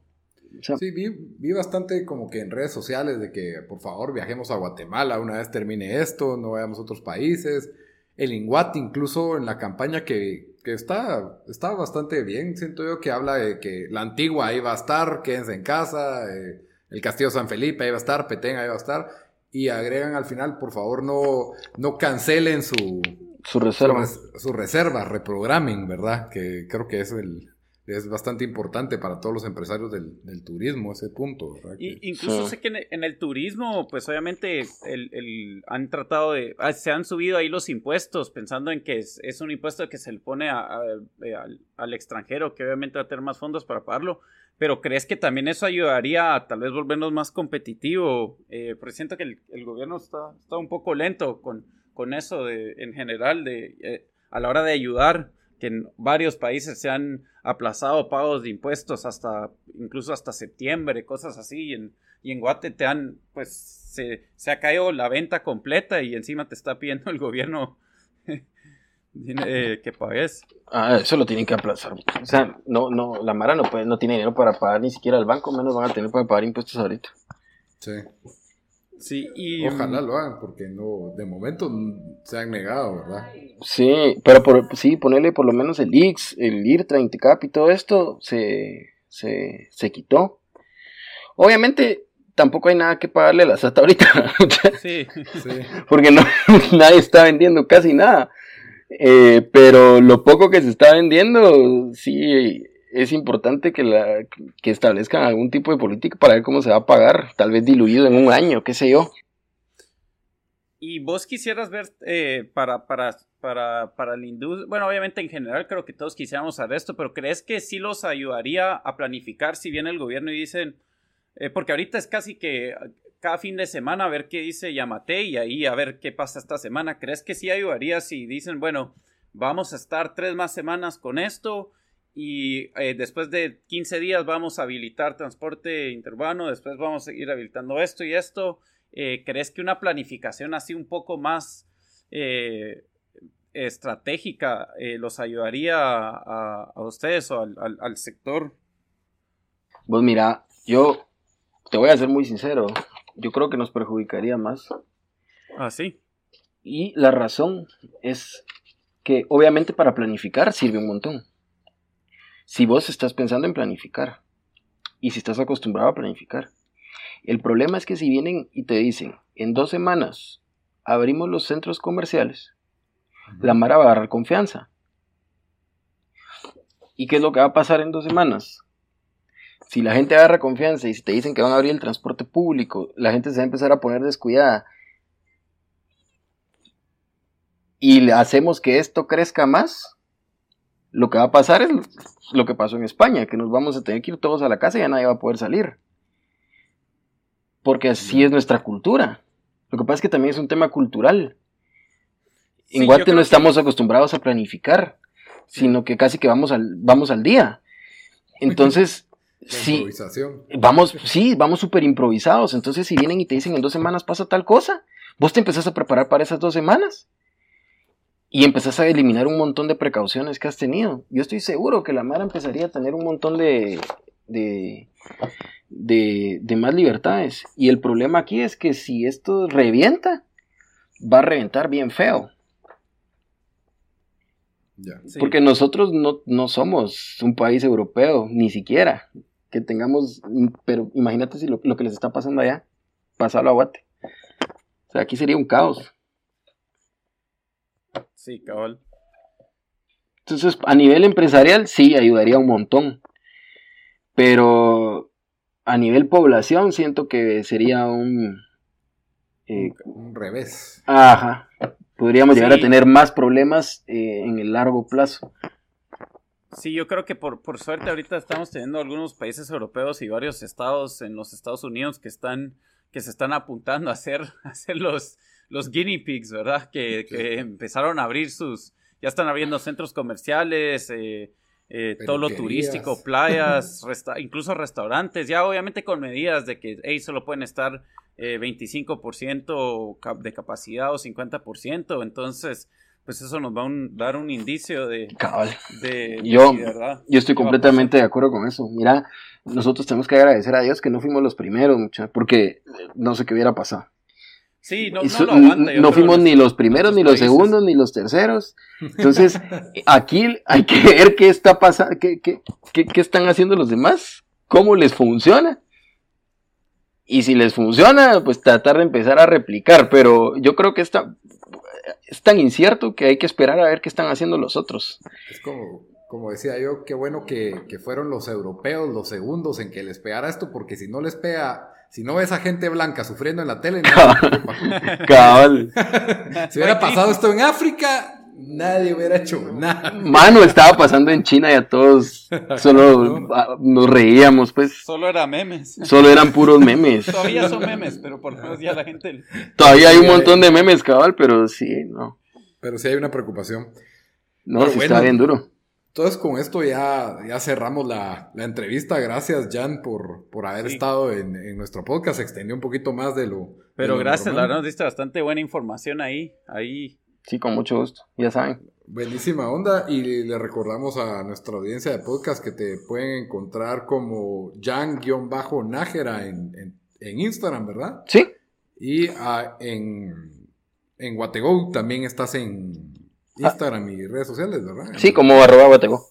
sí, vi, bastante como que en redes sociales de que por favor viajemos a Guatemala una vez termine esto, no vayamos a otros países. El Inguat incluso en la campaña que, está, está bastante bien, siento yo que habla de que la antigua ahí va a estar, quédense en casa, eh, el Castillo San Felipe ahí va a estar, Petén ahí va a estar, y agregan al final, por favor no, no cancelen su, su reserva. Su, su reserva, reprogramen, ¿verdad? Que creo que es el, es bastante importante para todos los empresarios del, turismo ese punto. Y, incluso sé que en, el turismo, pues obviamente el, han tratado de, ah, se han subido ahí los impuestos pensando en que es, un impuesto que se le pone eh, al, extranjero, que obviamente va a tener más fondos para pagarlo. Pero ¿crees que también eso ayudaría a tal vez volvernos más competitivo? Eh, porque siento que el, gobierno está, está, un poco lento con, con eso de, en general de, eh, a la hora de ayudar que en varios países se han aplazado pagos de impuestos hasta incluso hasta septiembre, cosas así, y en, y en Guate te han, pues se, se, ha caído la venta completa y encima te está pidiendo el gobierno (laughs) eh, que pagues. Ah, eso lo tienen que aplazar. O sea, no, no, la Mara no puede, no tiene dinero para pagar ni siquiera al banco, menos van a tener para pagar impuestos ahorita. Sí. Sí, y... Ojalá lo hagan, porque no, de momento se han negado, ¿verdad? Sí, pero por, sí, ponerle por lo menos el X, el IRTRA, Inticap y todo esto se, se, se quitó. Obviamente tampoco hay nada que pagarle a la SAT ahorita. (laughs) sí, sí. Porque no, (laughs) nadie está vendiendo casi nada. Eh, pero lo poco que se está vendiendo, sí, es importante que, la, que establezcan algún tipo de política para ver cómo se va a pagar, tal vez diluido en un año, qué sé yo. Y vos quisieras ver eh, para, para, para, para la industria, bueno, obviamente en general creo que todos quisiéramos saber esto, pero ¿crees que sí los ayudaría a planificar si viene el gobierno y dicen, eh, porque ahorita es casi que cada fin de semana a ver qué dice Yamate y ahí a ver qué pasa esta semana, ¿crees que sí ayudaría si dicen, bueno, vamos a estar tres más semanas con esto? Y eh, después de 15 días vamos a habilitar transporte interurbano, después vamos a seguir habilitando esto y esto. Eh, ¿Crees que una planificación así un poco más eh, estratégica los ayudaría a, ustedes o al, sector? Pues mira, yo te voy a ser muy sincero, yo creo que nos perjudicaría más. Ah, sí. Y la razón es que obviamente para planificar sirve un montón si vos estás pensando en planificar y si estás acostumbrado a planificar. El problema es que si vienen y te dicen, en dos semanas abrimos los centros comerciales, la Mara va a agarrar confianza. ¿Y qué es lo que va a pasar en dos semanas? Si la gente agarra confianza y si te dicen que van a abrir el transporte público, la gente se va a empezar a poner descuidada. Y hacemos que esto crezca más, lo que va a pasar es lo que pasó en España, que nos vamos a tener que ir todos a la casa y ya nadie va a poder salir. Porque así es nuestra cultura. Lo que pasa es que también es un tema cultural. En Guate no estamos acostumbrados a planificar, sino que casi que vamos al, vamos al día. (laughs) Entonces, sí, vamos, sí, vamos súper improvisados. Entonces, si vienen y te dicen en dos semanas pasa tal cosa, vos te empezás a preparar para esas dos semanas y empezás a eliminar un montón de precauciones que has tenido. Yo estoy seguro que la Mara empezaría a tener un montón de, de, de, de más libertades. Y el problema aquí es que si esto revienta, va a reventar bien feo. Sí. Porque nosotros no, no somos un país europeo, ni siquiera. Que tengamos, pero imagínate si lo, lo que les está pasando allá, pasarlo a Guate. O sea, aquí sería un caos. Sí, cabal. Entonces, a nivel empresarial, sí, ayudaría un montón. Pero a nivel población, siento que sería un... eh, Un revés. ajá. Podríamos llegar a tener más problemas eh, en el largo plazo. Sí, yo creo que por, por suerte ahorita estamos teniendo algunos países europeos y varios estados en los Estados Unidos que están que se están apuntando a hacer, (laughs) a hacer los, los guinea pigs, ¿verdad? Que, que empezaron a abrir sus, ya están abriendo centros comerciales, eh, eh, todo lo turístico, playas, (laughs) resta- incluso restaurantes, ya obviamente con medidas de que hey, solo pueden estar eh, 25% cap- de capacidad o 50%, entonces pues eso nos va a un- dar un indicio de, Cabal. de, Yo- de verdad Yo estoy ¿Qué va a completamente de acuerdo con eso. Mira, nosotros tenemos que agradecer a Dios que no fuimos los primeros, mucha, porque no sé qué hubiera pasado. Sí, no, no lo aguanta. no fuimos los- ni los primeros, ni los países. segundos, ni los terceros. (laughs) Entonces, aquí hay que ver qué está pasando, qué, qué, qué- qué están haciendo los demás, cómo les funciona. Y si les funciona, pues tratar de empezar a replicar. Pero yo creo que está, es tan incierto que hay que esperar a ver qué están haciendo los otros. Es como, como decía yo, qué bueno que, que fueron los europeos los segundos en que les pegara esto, porque si no les pega, si no ves a gente blanca sufriendo en la tele, (laughs) se preocupa. Cabal. si hubiera pasado esto en África, nadie hubiera hecho nada. Mano, estaba pasando en China y a todos solo nos reíamos, pues. Solo era memes. Solo eran puros memes. Todavía son memes, pero por lo menos ya la gente. (laughs) Todavía hay un montón de memes, cabal, pero sí, no. Pero sí hay una preocupación. No, Pero sí bueno. está bien duro. Entonces con esto ya, ya cerramos la, la entrevista. Gracias Jan por, por haber Sí. estado en, en nuestro podcast. Se extendió un poquito más de lo... de Pero lo gracias, la verdad nos diste bastante buena información ahí. Ahí. Sí, con mucho gusto. Ya saben. Buenísima onda y le recordamos a nuestra audiencia de podcast que te pueden encontrar como Jan-Nájera en, en, en Instagram, ¿verdad? Sí, Y ah, en, en también estás en Instagram y redes sociales, ¿verdad? sí, como arroba guatego.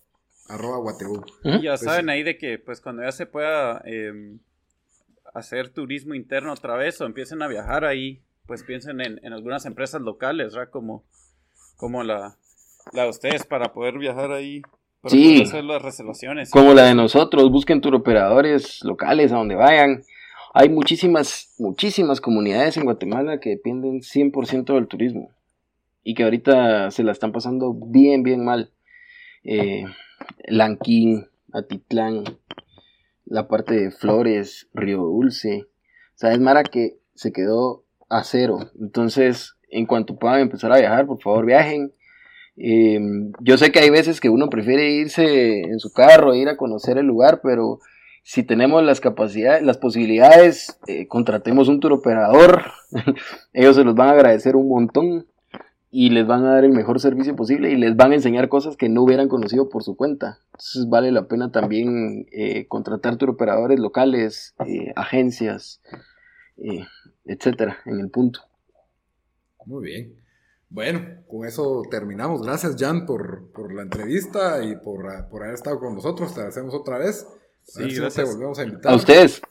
Arroba Guategou. Ujú. Y ya Pues saben ahí de que pues cuando ya se pueda eh, hacer turismo interno otra vez o empiecen a viajar ahí, pues piensen en, en algunas empresas locales, ¿verdad? Como, como la, la de ustedes para poder viajar ahí. Para Sí. poder hacer las reservaciones. Como la de nosotros, busquen turoperadores locales a donde vayan. Hay muchísimas, muchísimas comunidades en Guatemala que dependen 100% del turismo y que ahorita se la están pasando bien, bien mal. Eh, Lanquín, Atitlán, la parte de Flores, Río Dulce. O sea, es Mara que se quedó a cero. Entonces, en cuanto puedan empezar a viajar, por favor viajen. Eh, yo sé que hay veces que uno prefiere irse en su carro, ir a conocer el lugar, pero si tenemos las capacidades, las posibilidades, eh, contratemos un turoperador. (laughs) Ellos se los van a agradecer un montón y les van a dar el mejor servicio posible y les van a enseñar cosas que no hubieran conocido por su cuenta. Entonces vale la pena también eh, contratar turoperadores locales, eh, agencias, eh, etcétera, en el punto. Muy bien. Bueno, con eso terminamos. Gracias, Jan, por, por la entrevista y por, por haber estado con nosotros. Te agradecemos otra vez. A Sí, ver si no gracias. te volvemos a invitar. A ustedes.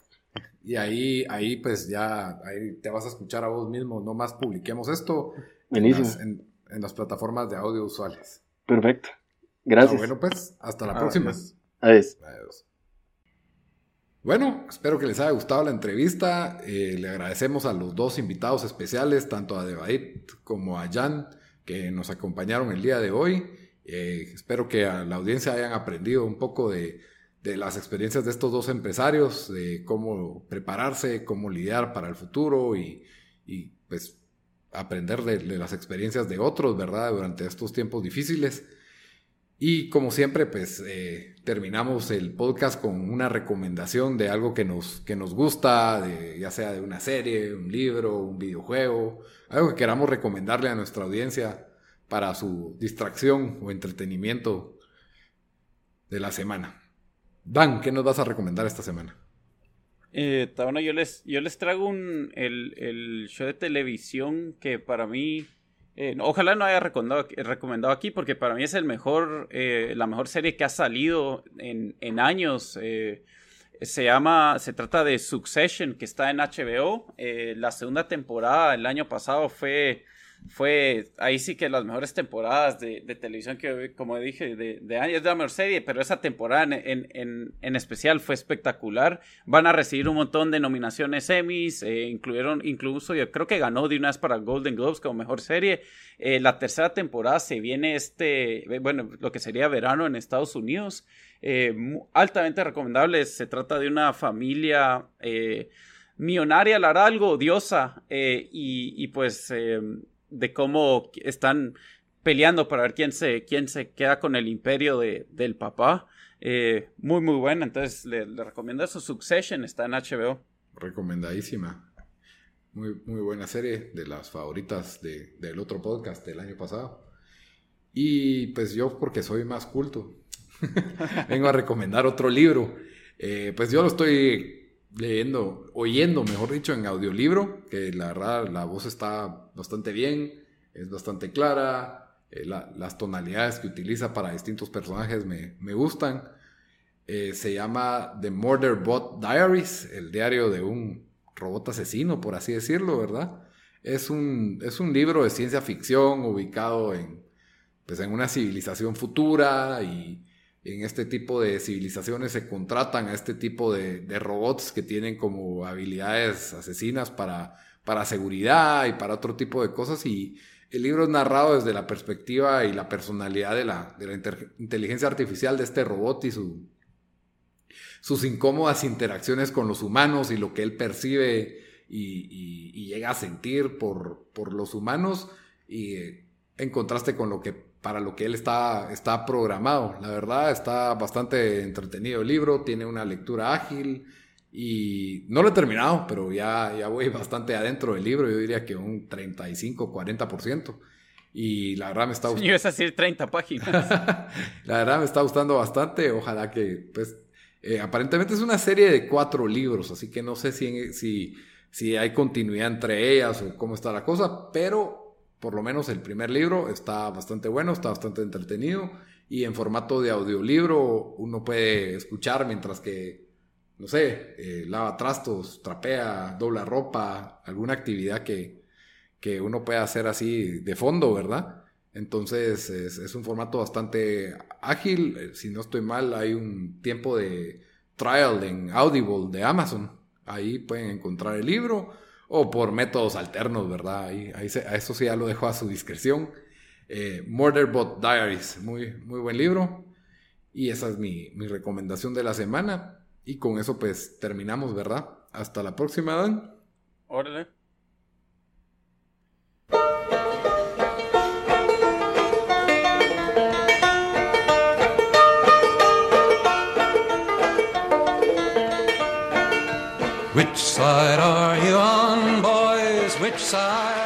Y ahí, ahí pues ya ahí te vas a escuchar a vos mismo. No más publiquemos esto en las, en- en las plataformas de audio usuales. Perfecto. Ah, Gracias. bueno, pues hasta la Ah, próxima. Adiós. Adiós. Bueno, espero que les haya gustado la entrevista. Eh, le agradecemos a los dos invitados especiales, tanto a Debaid como a Jan, que nos acompañaron el día de hoy. Eh, espero que a la audiencia hayan aprendido un poco de, de las experiencias de estos dos empresarios, de cómo prepararse, cómo lidiar para el futuro y, y, pues aprender de, las experiencias de otros, ¿verdad? Durante estos tiempos difíciles. Y como siempre, pues eh, terminamos el podcast con una recomendación de algo que nos, que nos gusta, de, ya sea de una serie, un libro, un videojuego, algo que queramos recomendarle a nuestra audiencia para su distracción o entretenimiento de la semana. Dan, ¿qué nos vas a recomendar esta semana? Eh, bueno, yo les, yo les traigo un, el, el show de televisión que para mí eh, ojalá no haya recomendado, recomendado, aquí porque para mí es el mejor, eh, la mejor serie que ha salido en, en años. Eh, se llama, se trata de Succession que está en HBO. la segunda temporada el año pasado fue fue ahí sí que las mejores temporadas de, televisión que, como dije, de, años de la mejor serie, pero esa temporada en, en, en, especial fue espectacular. Van a recibir un montón de nominaciones Emmys, eh, incluyeron, incluso yo creo que ganó de una vez para Golden Globes como mejor serie. Eh, la tercera temporada se viene este, bueno, lo que sería verano en Estados Unidos. Eh, altamente recomendable, se trata de una familia millonaria, la hará odiosa y, y, pues de cómo están peleando para ver quién se, quién se queda con el imperio de, del papá. Eh, muy, muy buena. Entonces, le, recomiendo eso. Succession está en HBO. Recomendadísima. Muy, muy buena serie, de las favoritas de, del otro podcast del año pasado. Y pues yo, porque soy más culto, (laughs) vengo a recomendar otro libro. Eh, pues yo lo estoy leyendo, oyendo, mejor dicho, en audiolibro, que la verdad la voz está bastante bien, es bastante clara, eh, las tonalidades que utiliza para distintos personajes me, me gustan. Eh, se llama The Murder Bot Diaries, el diario de un robot asesino, por así decirlo, ¿verdad? Es un, es un libro de ciencia ficción ubicado en, pues, en una civilización futura y en este tipo de civilizaciones se contratan a este tipo de, robots que tienen como habilidades asesinas para, para seguridad y para otro tipo de cosas y el libro es narrado desde la perspectiva y la personalidad de la, de la inteligencia artificial de este robot y su, sus incómodas interacciones con los humanos y lo que él percibe y, llega a sentir por, por los humanos y eh, en contraste con lo que para lo que él está, está programado. La verdad, está bastante entretenido el libro, tiene una lectura ágil y no lo he terminado, pero ya, ya voy (laughs) bastante adentro del libro, yo diría que un 35, 40%. Y la verdad me está gustando. es decir 30 páginas. (laughs) la verdad me está gustando bastante. Ojalá que, pues, eh, aparentemente es una serie de cuatro libros, así que no sé si, si, si hay continuidad entre ellas o cómo está la cosa, pero por lo menos el primer libro está bastante bueno, está bastante entretenido y en formato de audiolibro uno puede escuchar mientras que, no sé, eh, lava trastos, trapea, dobla ropa, alguna actividad que, que uno pueda hacer así de fondo, ¿verdad? Entonces es, un formato bastante ágil. Eh, si no estoy mal, hay un tiempo de trial en Audible de Amazon. Ahí pueden encontrar el libro o por métodos alternos, ¿verdad? Ahí, ahí a eso sí ya lo dejo a su discreción. Eh, Murderbot Diaries, muy, muy buen libro. Y esa es mi, mi, recomendación de la semana. Y con eso pues terminamos, ¿verdad? Hasta la próxima, Dan. Órale. Which side are you on, boys? Which side